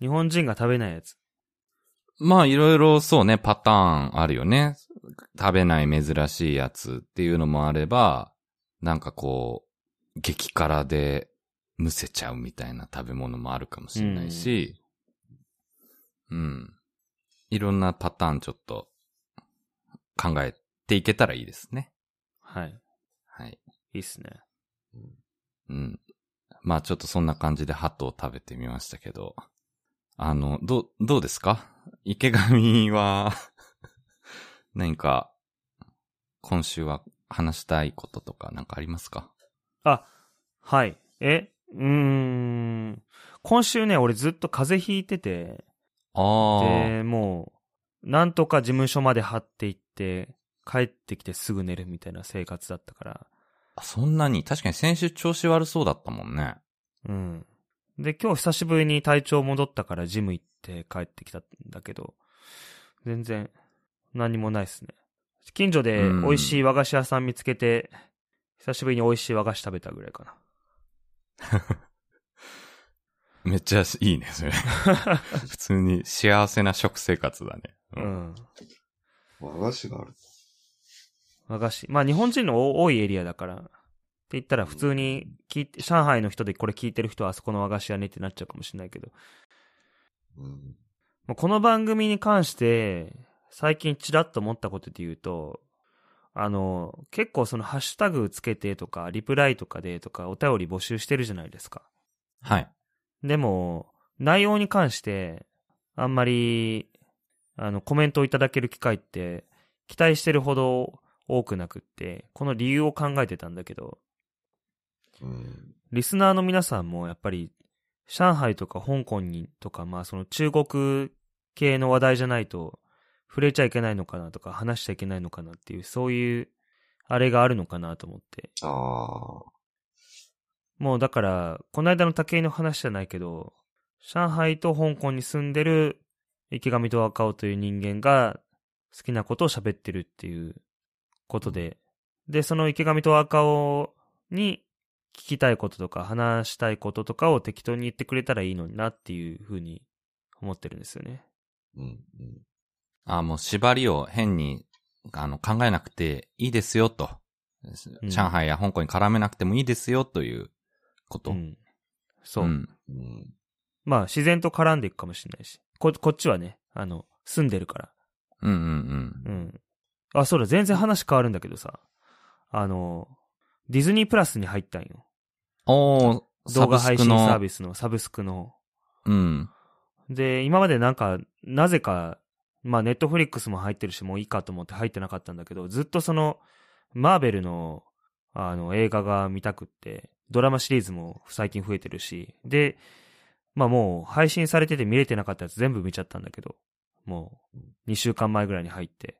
日本人が食べないやつ。まあ、いろいろそうね、パターンあるよね。食べない珍しいやつっていうのもあれば、なんかこう、激辛でむせちゃうみたいな食べ物もあるかもしれないし、うん。いろんなパターンちょっと考えていけたらいいですね。はい。はい。いいっすね。うん。まあちょっとそんな感じでハトを食べてみましたけど、あの、どう、どうですか？池上は、何か、今週は話したいこととかなんかありますか？あ、はい。え、うーん。今週ね、俺ずっと風邪ひいてて、ああ。で、もう、なんとか事務所まで張っていって、帰ってきてすぐ寝るみたいな生活だったから、あそんなに確かに先週調子悪そうだったもんね。うん。で、今日久しぶりに体調戻ったからジム行って帰ってきたんだけど、全然何もないっすね。近所でうん美味しい和菓子屋さん見つけて、久しぶりに美味しい和菓子食べたぐらいかな。めっちゃいいね、それ。普通に幸せな食生活だね。う。ん。和菓子がある。和菓子。まあ日本人の多いエリアだから、言ったら普通に聞いて、上海の人でこれ聞いてる人はあそこの和菓子屋ねってなっちゃうかもしれないけど、うん。もうこの番組に関して、最近ちらっと思ったことで言うと、あの、結構そのハッシュタグつけてとか、リプライとかでとか、お便り募集してるじゃないですか。はい。でも、内容に関して、あんまり、あの、コメントをいただける機会って、期待してるほど多くなくって、この理由を考えてたんだけど、うん。リスナーの皆さんもやっぱり、上海とか香港にとか、まあその中国系の話題じゃないと触れちゃいけないのかなとか話しちゃいけないのかなっていう、そういうあれがあるのかなと思って。ああ。もうだから、この間の武井の話じゃないけど、上海と香港に住んでる池上と若尾という人間が好きなことを喋ってるっていうことで、で、その池上と若尾にきたいこととか話したいこととかを適当に言ってくれたらいいのになっていうふうに思ってるんですよね。うん。うん。あもう縛りを変に、あの、考えなくていいですよと。うん上海や香港に絡めなくてもいいですよということ。うん。そう。ん。うん。まあ、自然と絡んでいくかもしれないし。こ、こっちはね、あの、住んでるから。うんうんうん。あ、そうだ、全然話変わるんだけどさ。あの、ディズニープラスに入ったんよ。おー、動画配信サービビスの、サブスクの。ス。うん。で、今までなんか、なぜか、まあ、ネットフリックスも入ってるし、もういいかと思って入ってなかったんだけど、ずっとその、マーベルの、あの、映画が見たくって、ドラマシリーズも最近増えてるし、で、まあもう、配信されてて見れてなかったやつ全部見ちゃったんだけど、もう、2週間前ぐらいに入って。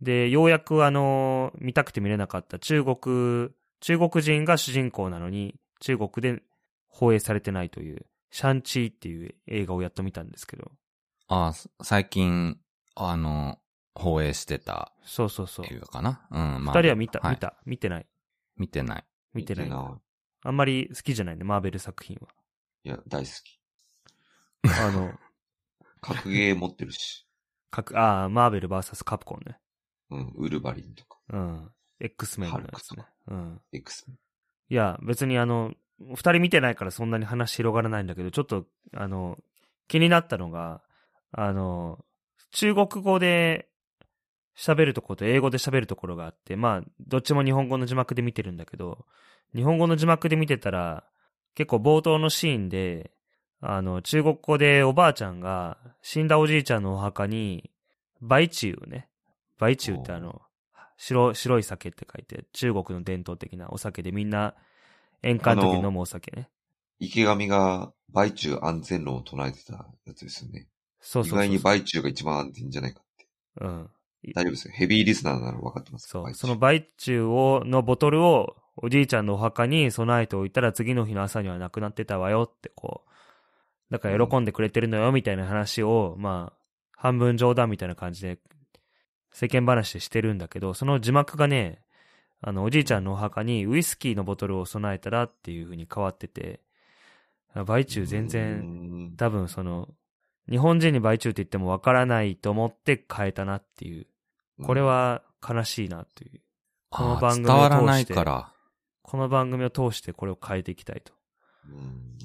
で、ようやくあの、見たくて見れなかった中国、中国人が主人公なのに、中国で放映されてないという、シャンチーっていう映画をやっと見たんですけど、あー、最近、あの、放映してたそうそうそう。映画かな？うん、二人は見た、い見た、見てない。見てない。見てない。なあんまり好きじゃないね、マーベル作品は。いや、大好き。あの、格ゲー持ってるし。各、ああ、マーベル VS カプコンね。うん、ウルヴァリンとか、うん。X メンのやつね。うん。X メン。いや、別にあの、二人見てないからそんなに話広がらないんだけど、ちょっと、あの、気になったのが、あの、中国語で喋るところと英語で喋るところがあって、まあ、どっちも日本語の字幕で見てるんだけど、日本語の字幕で見てたら、結構冒頭のシーンで、あの、中国語でおばあちゃんが死んだおじいちゃんのお墓に、梅中ね。梅中ってあの、白、白い酒って書いて、中国の伝統的なお酒でみんな宴会の時に飲むお酒ね。池上が、梅中安全論を唱えてたやつですよね。そうそうそうそう。意外に梅中が一番安全じゃないかって。うん。大丈夫ですよ。ヘビーリスナーなら分かってます。そう。その梅中を、のボトルをおじいちゃんのお墓に備えておいたら次の日の朝にはなくなってたわよってこう。だから喜んでくれてるのよみたいな話を、まあ、半分冗談みたいな感じで世間話でしてるんだけど、その字幕がね、あの、おじいちゃんのお墓にウイスキーのボトルを備えたらっていう風に変わってて、梅中全う然、ん多分その、日本人に梅中って言ってもわからないと思って変えたなっていう。これ、は悲しいなという。この番組を伝わらない通してから。この番組を通してこれを変えていきたいとうん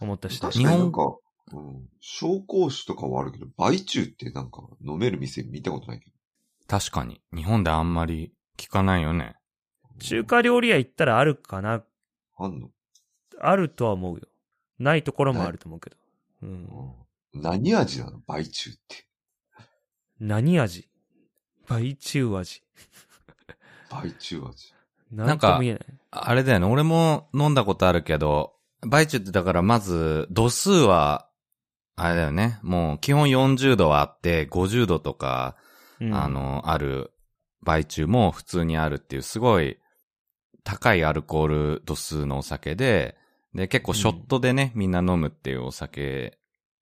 思った次第確かになん日か、うん、紹興酒とかはあるけど、梅中ってなんか飲める店見たことないけど。確かに。日本であんまり聞かないよね。中華料理屋行ったらあるかなあんの、あるとは思うよ。ないところもあると思うけど。うん。うん何味なの？梅中って。何味？梅中味。梅中味。なんとも言えない。あれだよね。俺も飲んだことあるけど、バイチュってだからまず、度数は、あれだよね。もう基本40度はあって、50度とか、うんあ、の、ある、バイチュも普通にあるっていう、すごい高いアルコール度数のお酒で、で、結構ショットでね、みんな飲むっていうお酒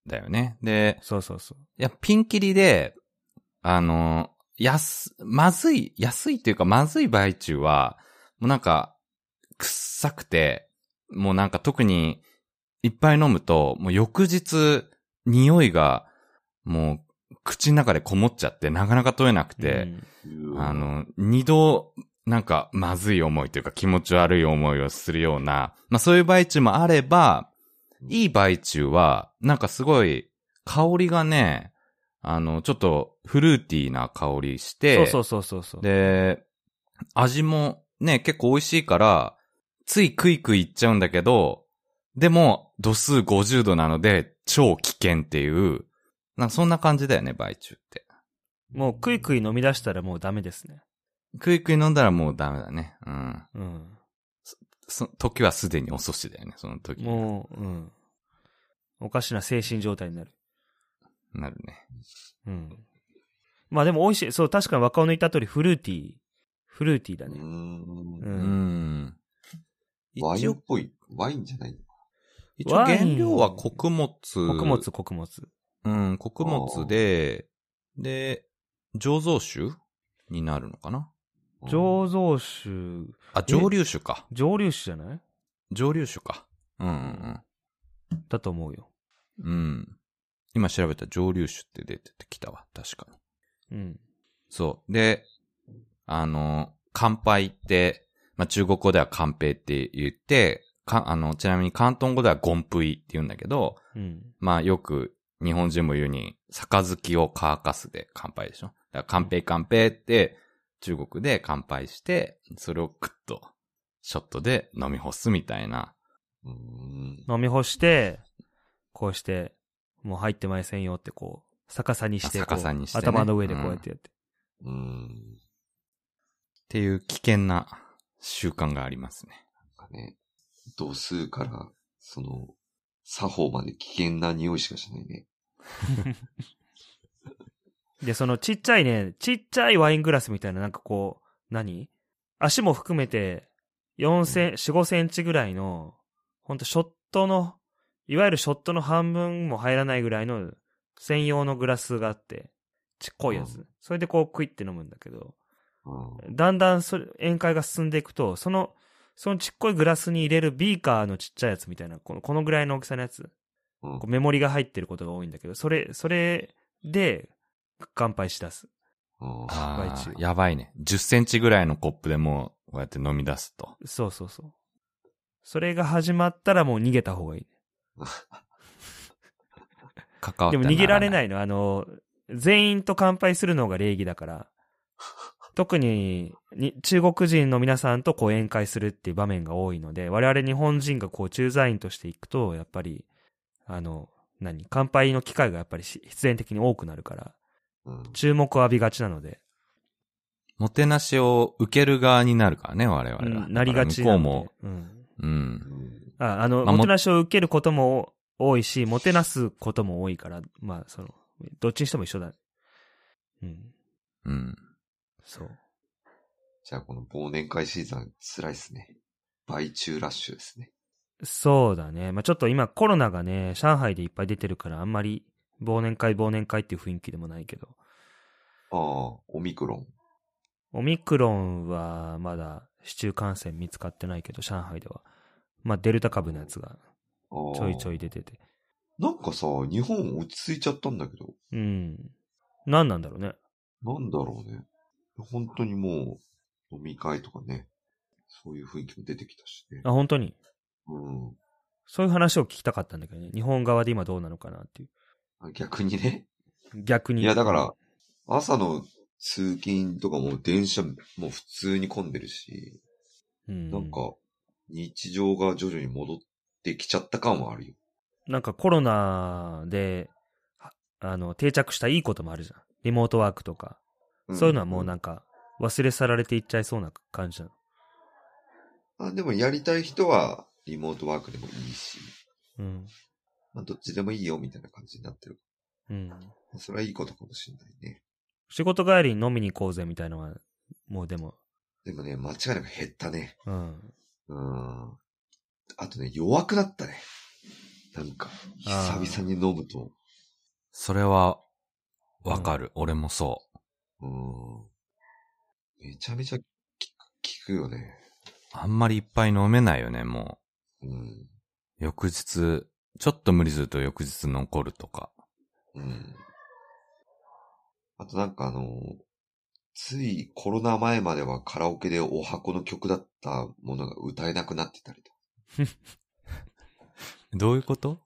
だよね。で、そうそうそう。いや、ピンキリで、あの、安、まずい、安いっていうかまずいバイチュは、もうなんか、臭くて、もうなんか特に、いっぱい飲むと、もう翌日、匂いが、もう、口の中でこもっちゃって、なかなか取れなくて、うんあ、の、二度、なんか、まずい思いというか気持ち悪い思いをするような、まあそういうバイチューもあれば、いいバイチューは、なんかすごい、香りがね、あの、ちょっとフルーティーな香りして、そうそうそうそうそう。で、味もね、結構美味しいから、ついクイクイいっちゃうんだけど、でも、度数50度なので、超危険っていう、なんかそんな感じだよね、バイチューって。もうクイクイ飲み出したらもうダメですね。クイクイ飲んだらもうダメだね。うん。うん。そ、時はすでに遅しだよね、その時。もう、うん。おかしな精神状態になる。なるね。うん。まあでも美味しい。そう、確かに若尾の言った通りフルーティー。フルーティーだね。ん。う。うんん。ワイ一応、ンっぽい。ワインじゃないの一応原料は穀物。穀物、穀物。うん、穀物で、で、醸造酒になるのかな？醸造酒、あ、蒸留酒か。蒸留酒じゃない？蒸留酒か。うんうんだと思うよ。うん。うん。今調べたら蒸留酒って出てきたわ。確かに。うん。そう。で、あの、乾杯って、まあ、中国語では乾杯って言って、か、あの、ちなみに関東語ではゴンプイって言うんだけど、うん。まあよく日本人も言うに、杯を乾かすで乾杯でしょ？だから乾杯乾杯って中国で乾杯して、それをクッとショットで飲み干すみたいな。飲み干して、こうして、もう入ってまいせんよってこう、逆さにして逆さにしてね頭の上でこうやってやって。うーん。っていう危険な習慣がありますね。なんかね、度数から、その、作法まで危険な匂いしかしないね。で、そのちっちゃいね、ちっちゃいワイングラスみたいな、なんかこう、何？足も含めて、4セン、4、5センチぐらいの、ほんとショットの、いわゆるショットの半分も入らないぐらいの専用のグラスがあって、ちっこいやつ。うんそれでこうクイって飲むんだけど、うん。だんだんそれ宴会が進んでいくと、その、そのちっこいグラスに入れるビーカーのちっちゃいやつみたいな、このこのぐらいの大きさのやつ、うんこうメモリが入ってることが多いんだけど、それ、それで乾杯しだす。うんああ、やばいね。10センチぐらいのコップでもう、こうやって飲み出すと。そうそうそう。それが始まったらもう逃げた方がいい。関わってでも逃げられい。ないの。あの、全員と乾杯するのが礼儀だから。特にに中国人の皆さんとこう宴会するっていう場面が多いので、我々日本人がこう駐在員としていくと、やっぱり、あの、何乾杯の機会がやっぱりし必然的に多くなるから、うん注目を浴びがちなので、もてなしを受ける側になるからね、我々は。うんなりがちな向こうも、。うんうん。うんああの、まあもてなしを受けることも多いし、もてなすことも多いから、まあ、その、どっちにしても一緒だ。うん。うん。そう。じゃあこの忘年会シーズン辛いっすね。売中ラッシュですね。そうだね。まあちょっと今コロナがね、上海でいっぱい出てるから、あんまり忘年会忘年会っていう雰囲気でもないけど、ああ、オミクロン。オミクロンはまだ市中感染見つかってないけど、上海では。まあデルタ株のやつがちょいちょい出てて。なんかさ、日本落ち着いちゃったんだけど、うん。何なんだろうね。なんだろうね。本当にもう、飲み会とかね、そういう雰囲気も出てきたしね。あ、本当に？うんそういう話を聞きたかったんだけどね。日本側で今どうなのかなっていあ。逆にね。う。逆に。いや、だから、朝の通勤とかも電車もう普通に混んでるし、うん、なんか、日常が徐々に戻ってきちゃった感はあるよ。なんかコロナで、はあの、定着したいいこともあるじゃん。リモートワークとか。そういうのはもうなんか、忘れ去られていっちゃいそうな感じなの。あでもやりたい人はリモートワークでもいいし、うん。まあ、どっちでもいいよみたいな感じになってる。うん。それはいいことかもしれないね。仕事帰りに飲みに行こうぜみたいなのは、もうでも、でもね、間違いなく減ったね。うん。うん。あとね、弱くなったね。なんか、久々に飲むと。それは、わかる。俺もそうん。めちゃめちゃ効くよね。う。あんまりいっぱい飲めないよね、もうん。う。翌日、ちょっと無理すると翌日残るとか。うん。あとなんかあの、ついコロナ前まではカラオケでお箱の曲だったものが歌えなくなってたりと。どういうこと？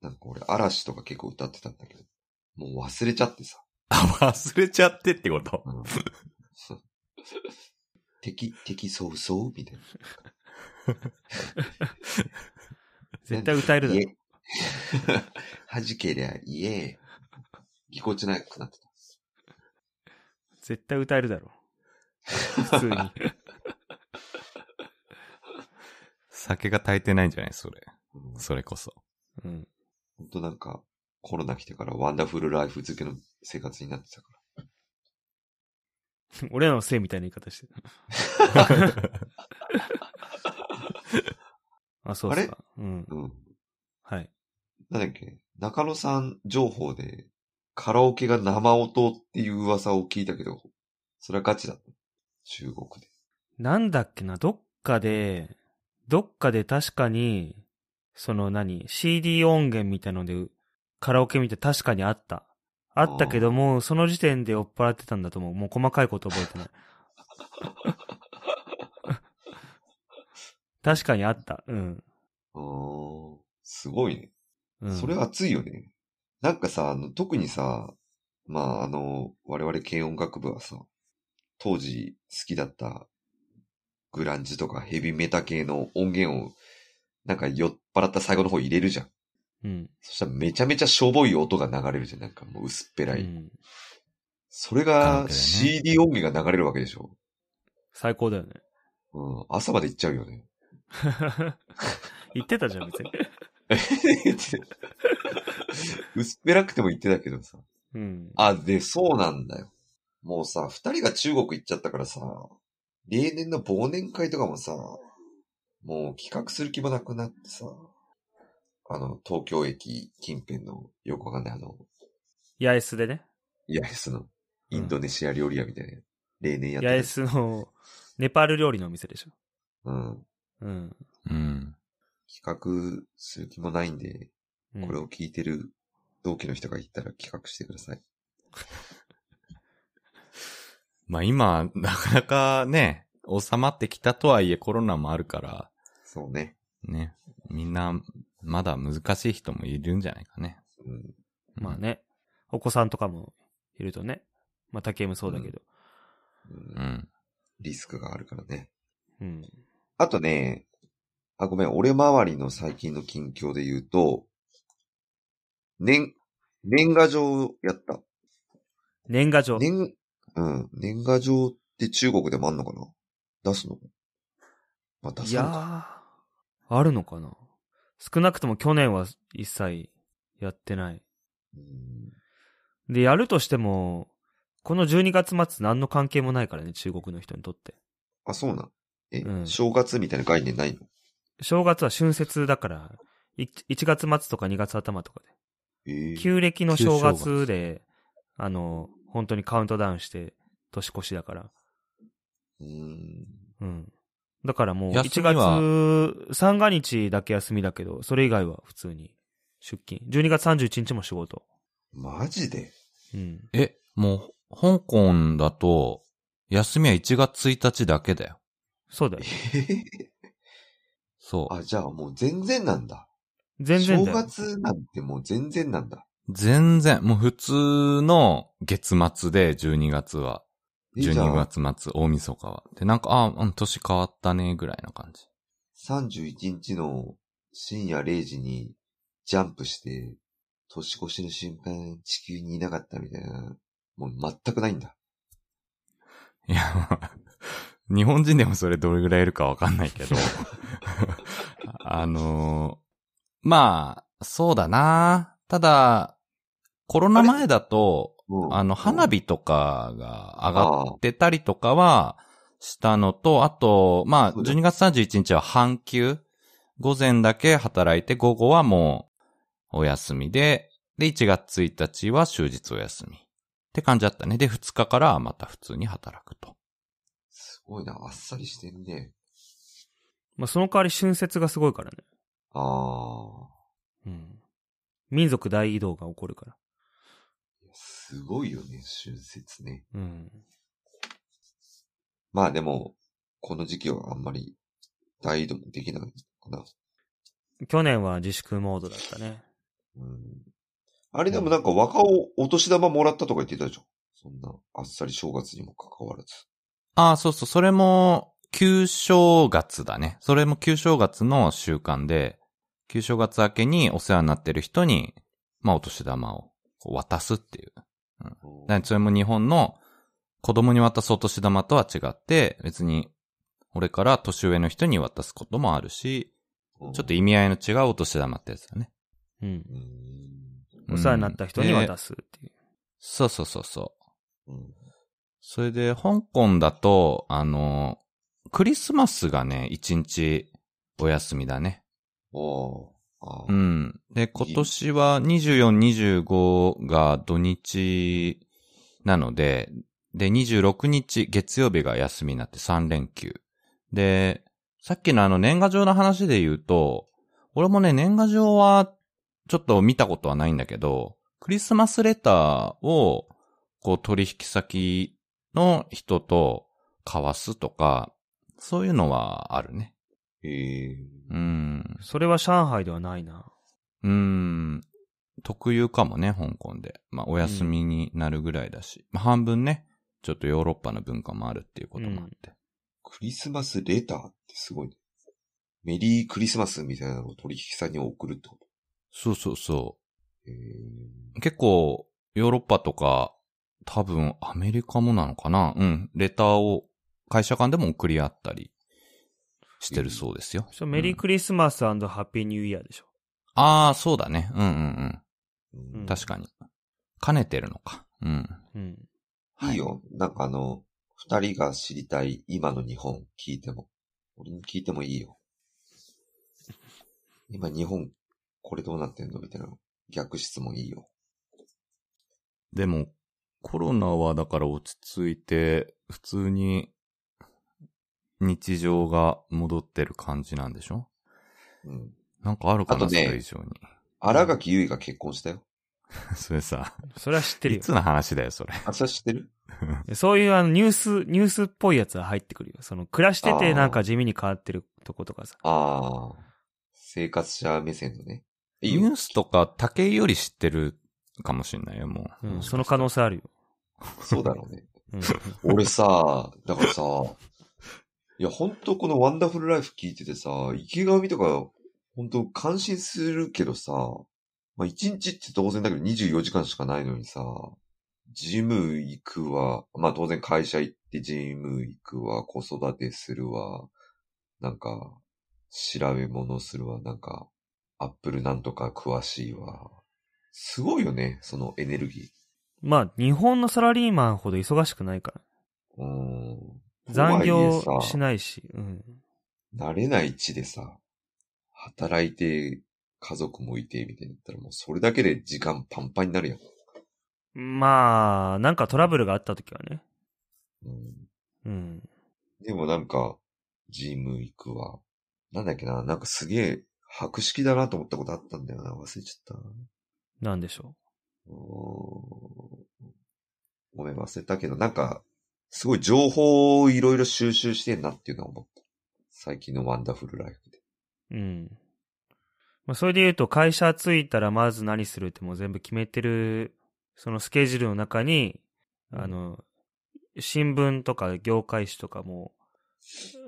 なんか俺嵐とか結構歌ってたんだけど、もう忘れちゃってさ。あ、忘れちゃってってこと？うん 敵、敵そうそう？みたいな。絶対歌えるだろ。いえ 弾けりゃいえ。ぎこちなくなってた。絶対歌えるだろ。普通に。酒が足りてないんじゃない？それ。うんそれこそ。うん。ほんとなんか、コロナ来てからワンダフルライフ付けの生活になってたから。俺らのせいみたいな言い方してる。あ、そうっすか。うん。うん。はい。なんだっけ、中野さん情報で、カラオケが生音っていう噂を聞いたけど、それはガチだった。中国で。なんだっけな、どっかで、どっかで確かに、その何、CD 音源みたいので、カラオケ見て確かにあった。あったけども、その時点で酔っ払ってたんだと思う。もう細かいこと覚えてない。確かにあった。うん。あーすごいね。うん。それは熱いよね。なんかさ、あの、特にさ、まあ、あの、我々軽音楽部はさ、当時好きだったグランジとかヘビメタ系の音源を、なんか酔っ払った最後の方入れるじゃん。うん。そしたらめちゃめちゃしょぼい音が流れるじゃん。なんかもう薄っぺらい。うん。それが CD 音源が流れるわけでしょ。最高だよね。うん。朝まで行っちゃうよね。言ってたじゃん、別に。薄っぺらくても言ってたけどさ。うん。あ、で、そうなんだよ。もうさ、二人が中国行っちゃったからさ、例年の忘年会とかもさ、もう企画する気もなくなってさ、あの、東京駅近辺のよくわかんないあの、八重洲でね。八重洲のインドネシア料理屋みたいな、例年やって八重る。洲のネパール料理のお店でしょ。うん。うん。うん。企画する気もないんで、うんこれを聞いてる同期の人がいたら企画してください。まあ今、なかなかね、収まってきたとはいえコロナもあるから、そうね。ね、みんな、まだ難しい人もいるんじゃないかね。うん。まあね。お子さんとかもいるとね。まあ、竹もそうだけど。う、うんん。リスクがあるからね。うん。あとね、あ、ごめん、俺周りの最近の近況で言うと、年、年賀状やった。年賀状。年、うん、年賀状って中国でもあんのかな？出すの？まあ、出いやすのか。ー、あるのかな？少なくとも去年は一切やってない。うんで、やるとしても、この12月末何の関係もないからね、中国の人にとって。あ、そうなん。え、うん正月みたいな概念ないの？正月は春節だから、い1月末とか2月頭とかえで。ー、旧暦の正月で、あの、本当にカウントダウンして、年越しだから。うーん。うん。だからもう、1休みは？月三が日だけ休みだけど、それ以外は普通に出勤。12月31日も仕事。マジで？うん。え、もう、香港だと、休みは1月1日だけだよ。そうだよえ。ー そう。あ、じゃあもう全然なんだ。正全然だよ。月なんてもう全然なんだ。全然、もう普通の月末で12月は。えじゃ12あ月末、大晦日は。で、なんか、あ、うん、年変わったね、ぐらいな感じ。31日の深夜0時にジャンプして、年越しの瞬間地球にいなかったみたいな、もう全くないんだ。いや、まあ日本人でもそれどれぐらいいるかわかんないけど。あのーまあ、そうだな。ただ、コロナ前だと、うんあの、花火とかが上がああってたりとかはしたのと、あと、まあ、そうだ12月31日は半休。午前だけ働いて、午後はもうお休みで、で、1月1日は終日お休み。って感じだったね。で、2日からはまた普通に働くと。すごいな、あっさりしてんね。まあ、その代わり春節がすごいからね。ああ、うん。民族大移動が起こるから。すごいよね、春節ね。うん。まあでも、この時期はあんまり大移動もできないかな。去年は自粛モードだったね。うん。あれでもなんか若尾お年玉もらったとか言ってたじゃん。そんな、あっさり正月にも関わらず。ああ、そうそう、それも、旧正月だね。それも旧正月の習慣で、旧正月明けにお世話になってる人に、まあ、お年玉を渡すっていう。だからそれも日本の子供に渡すお年玉とは違って、別に、俺から年上の人に渡すこともあるし、うんちょっと意味合いの違うお年玉ってやつだね。うん。うんお世話になった人に渡すっていう。そうそうそうそう。うんそれで、香港だと、あの、クリスマスがね、一日お休みだね。おーあーうん。で、今年は24、25が土日なので、で、26日月曜日が休みになって3連休。で、さっきのあの年賀状の話で言うと、俺もね、年賀状はちょっと見たことはないんだけど、クリスマスレターを、こう取引先の人と交わすとか、そういうのはあるね。へえ。うん。それは上海ではないな。うん。特有かもね、香港で。まあ、お休みになるぐらいだし。まあ、半分ね、ちょっとヨーロッパの文化もあるっていうこともあって。クリスマスレターってすごいね。メリークリスマスみたいなのを取引先に送るってこそうそうそとへえ。う。結構、ヨーロッパとか、多分アメリカもなのかな？うん。レターを会社間でも送り合ったりしてるそうですよ。メリークリスマスハッピーニューイヤーでしょ。ああ、そうだね。うんうんううんん。確かに。兼ねてるのか。うん。うん。いいよ。なんかあの、二人が知りたい今の日本聞いても。俺に聞いてもいいよ。今日本、これどうなってんの？みたいな逆質問いいよ。でも、コロナはだから落ち着いて、普通に日常が戻ってる感じなんでしょ？うん。なんかあるかな、あとねそれ以上に。荒垣結衣が結婚したよ。それさ、それは知ってるよいつ。の話だよ、それ。あ、それ知ってる？そういうあのニュース、ニュースっぽいやつは入ってくるよ。その暮らしててなんか地味に変わってるとことかさ。ああ。生活者目線のね。いいよニュー。スとか、竹井より知ってるかもしんないよ、もう。うん、その可能性あるよ。そうだろうね。うん。俺さ、だからさ、いや、本当このワンダフルライフ聞いててさ、池上とか、本当感心するけどさ、まあ、1日って当然だけど24時間しかないのにさ、ジム行くわ、まあ当然会社行ってジム行くわ、子育てするわ、なんか、調べ物するわ、なんか、アップルなんとか詳しいわ。すごいよね、そのエネルギまあ、日本のサラリーマンほど忙しくないから。ー。うん。残業しないし。うん。慣れない地でさ、働いて、家族もいて、みたいになったらもうそれだけで時間パンパンになるやん。まあ、なんかトラブルがあった時はね。うん、うん。でもなんか、ジム行くわ。なんだっけな、なんかすげえ、博識だなと思ったことあったんだよな。忘れちゃった。なんでしょう？ごめん、忘れたけど、なんか、すごい情報をいろいろ収集してんなっていうのは思った。最近のワンダフルライフで。う。うん。まあ、それで言うと、会社着いたらまず何するってもう全部決めてる、そのスケジュールの中に、あの、新聞とか業界誌とかも、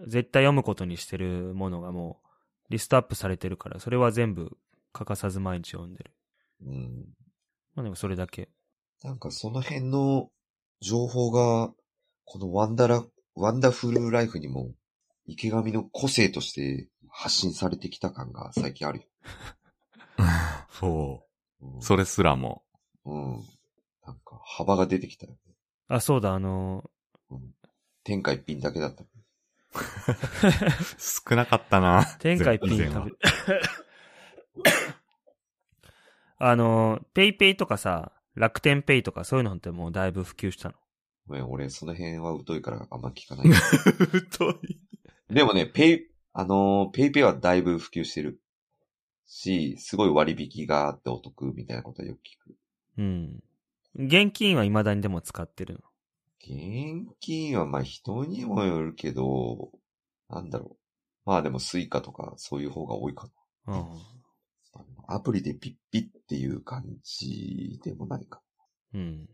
絶対読むことにしてるものがもう、リストアップされてるから、それは全部欠かさず毎日読んでる。うん。まあでもそれだけ。なんかその辺の情報が、このワンダラ、ワンダフルライフにも、池上の個性として発信されてきた感が最近あるよ。そう。うん、それすらも。うん。なんか幅が出てきたよね。あ、そうだ、あの、天下一品だけだった。少なかったな。天下一品食べ、あの、 PayPay とかさ、楽天 Pay とかそういうのってもうだいぶ普及したの？ごめん、俺その辺は疎いからあんま聞かない。疎い。でもね、ペイ、あのー PayPay はだいぶ普及してる。し、すごい割引があってお得みたいなことはよく聞く。うん。現金は未だにでも使ってる現金はまあ人にもよるけど、なんだろう。まあでも Suica とかそういう方が多いかの。な。アプリでピッピッっていう感じでもないか。うん。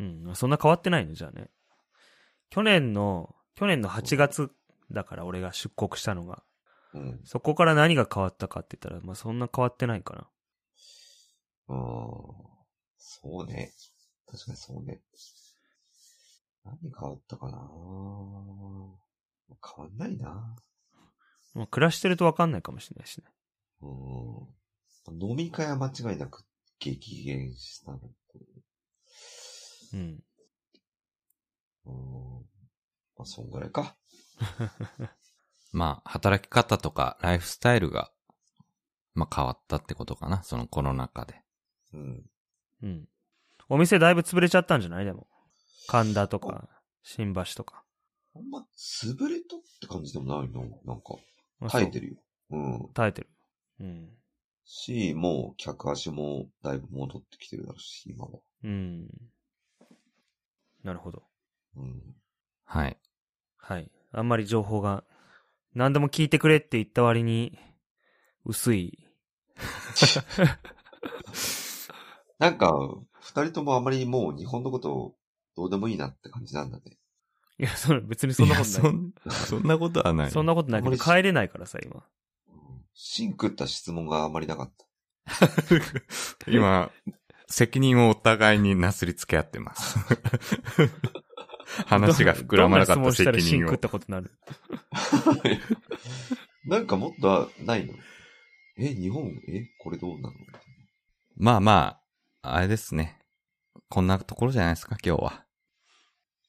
うん。うん。そんな変わってないの？じゃあね。去年の、去年の8月だから俺が出国したのが。うん。そこから何が変わったかって言ったら、まあそんな変わってないかな。うーん。そうね。確かにそうね。何変わったかな？変わんないな。まあ暮らしてるとわかんないかもしれないしね。うん。飲み会は間違いなく激減したのと。うん。うん。まあ、そんぐらいか。まあ、働き方とかライフスタイルが、まあ変わったってことかな。そのコロナ禍で。うん。うん。お店だいぶ潰れちゃったんじゃない？でも。神田とか、新橋とか。あんま、潰れたって感じでもないの？なんか、まあ耐えてる。るよ。うん。耐えてる。うん。し、もう客足もだいぶ戻ってきてるだろうし、今は。うん。なるほど。うん。はい。はい。あんまり情報が何でも聞いてくれって言った割に、薄い。なんか、二人ともあまりもう日本のことどうでもいいなって感じなんだね。いや、それ別にそんなことない。そんそんなことはない。そんなことないけど、帰れないからさ、今。シンクった質問があまりなかった。今、責任をお互いになすりつけ合ってます。話が膨らまなかったどんな質問したら責任をシンクっ。たことになる？なんかもっとないの？え、日本、え、これどうなの？まあまあ、あれですね。こんなところじゃないですか、今日は。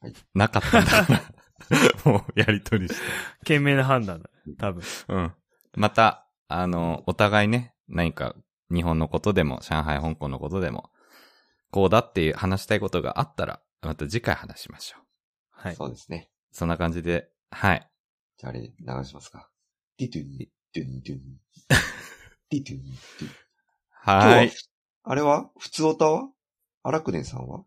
はいなかったんだから。もう、やりとりして。賢明な判断だ。多分。うん。また、あの、お互いね、何か日本のことでも、上海、香港のことでも、こうだっていう話したいことがあったら、また次回話しましょう。はい。そうですね。そんな感じで、はい。じゃああれ、流しますか。ディトゥン、デュン、デュン。ディトゥン、デュン。はい。今日あれは？普通歌は？荒久伝さんは？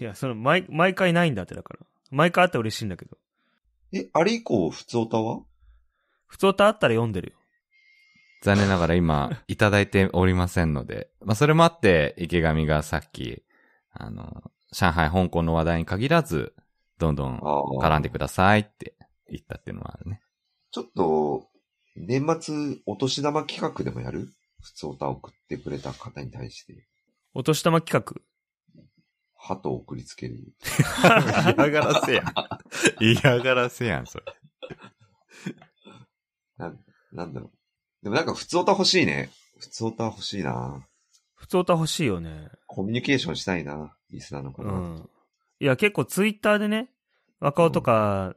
いや、その、毎、毎回ないんだってだから。毎回あって嬉しいんだけど。え、あれ以降、普通歌は？普通歌あったら読んでるよ。残念ながら今、いただいておりませんので、まあ、それもあって、池上がさっき、あの、上海、香港の話題に限らず、どんどん。絡んでくださいって言ったっていうのはあるね。ちょっと、年末お年玉企画でもやる？普通歌を送ってくれた方に対して、お年玉企画？鳩を送りつける。嫌がらせやん。嫌がらせやん、それ。なん、なんだろう。でもなんか普通歌欲しいね。普通歌欲しいな。普通歌欲しいよね。コミュニケーションしたいな。リスナーの方々うん。いや、結構ツイッターでね、若尾とか、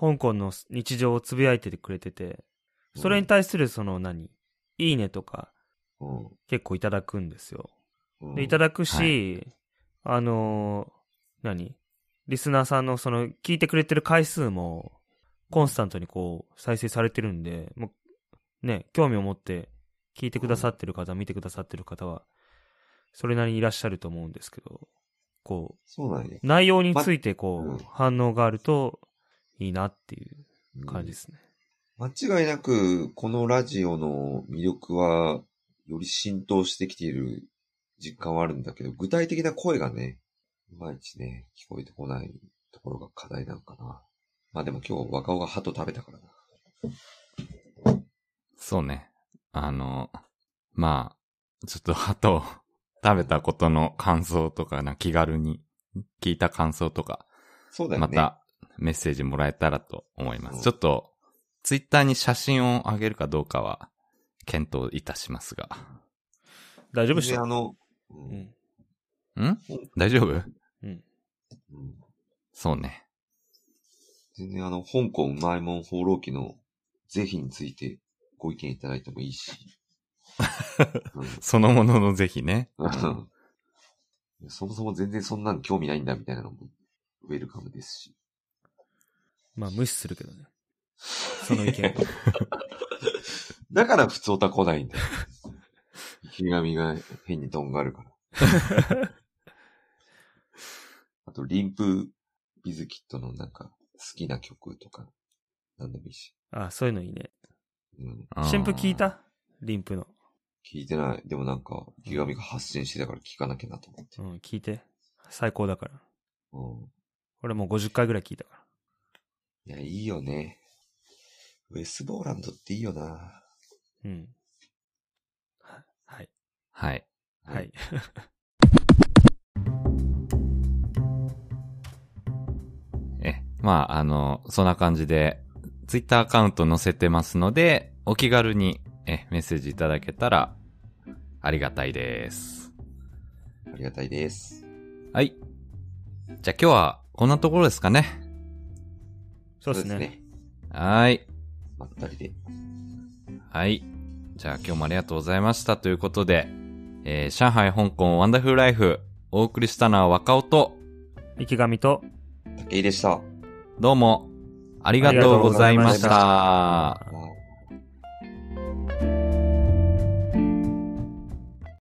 香港の日常をつぶやいててくれてて、それに対するその何いいねとかうん結構いただくんですよ。うんで、いただくし、あのー何リスナーさんのその聞いてくれてる回数もコンスタントにこう再生されてるんで、もうね、興味を持って聞いてくださってる方、見てくださってる方は、それなりにいらっしゃると思うんですけど、こそう。う、内容についてこう、まうん反応があるといいなっていう感じですね。間違いなく、このラジオの魅力は、より浸透してきている実感はあるんだけど、具体的な声がね、いまいちね、聞こえてこないところが課題なのかな。まあでも今日若尾が鳩食べたからな。そうね。あの、まあ、ちょっと鳩を食べたことの感想とかな、気軽に聞いた感想とか、そうだよね。またメッセージもらえたらと思いまうんす。ちょっと、ツイッターに写真を上げるかどうかは、検討いたしますが。大丈夫っしょ？あの、ううんん。ん？大丈夫？うん。うんそうね。全然あの、香港うまいもん放浪記の是非についてご意見いただいてもいいし。うんそのもののぜひね。うんそもそも全然そんなの興味ないんだみたいなのもウェルカムですし。まあ無視するけどね。その意見。だから普通オタ来ないんだよ。池上が変にとんがるから。あと、リンプビズキットのなんか好きな曲とか、なんでもいいし。あ、そういうのいいね。うん。新婦聞いた？リンプの。聞いてない。でもなんか、池上が発信してたから聞かなきゃなと思ってう。ん、聞いて。最高だから。うん。俺もう50回ぐらい聞いたから。いや、いいよね。ウェスボーランドっていいよな。うん。ははい。はい。はい。え、まあ、あの、そんな感じで、ツイッターアカウント載せてますので、お気軽に、え、メッセージいただけたら、ありがたいです。ありがたいです。はい。じゃあ今日は、こんなところですかね。そうですね。。はい。まったりで。はい。じゃあ今日もありがとうございましたということで、えー、上海、香港、ワンダフルライフ、お送りしたのは若尾と、池上と、竹井でした。どうも、ありがとうございました。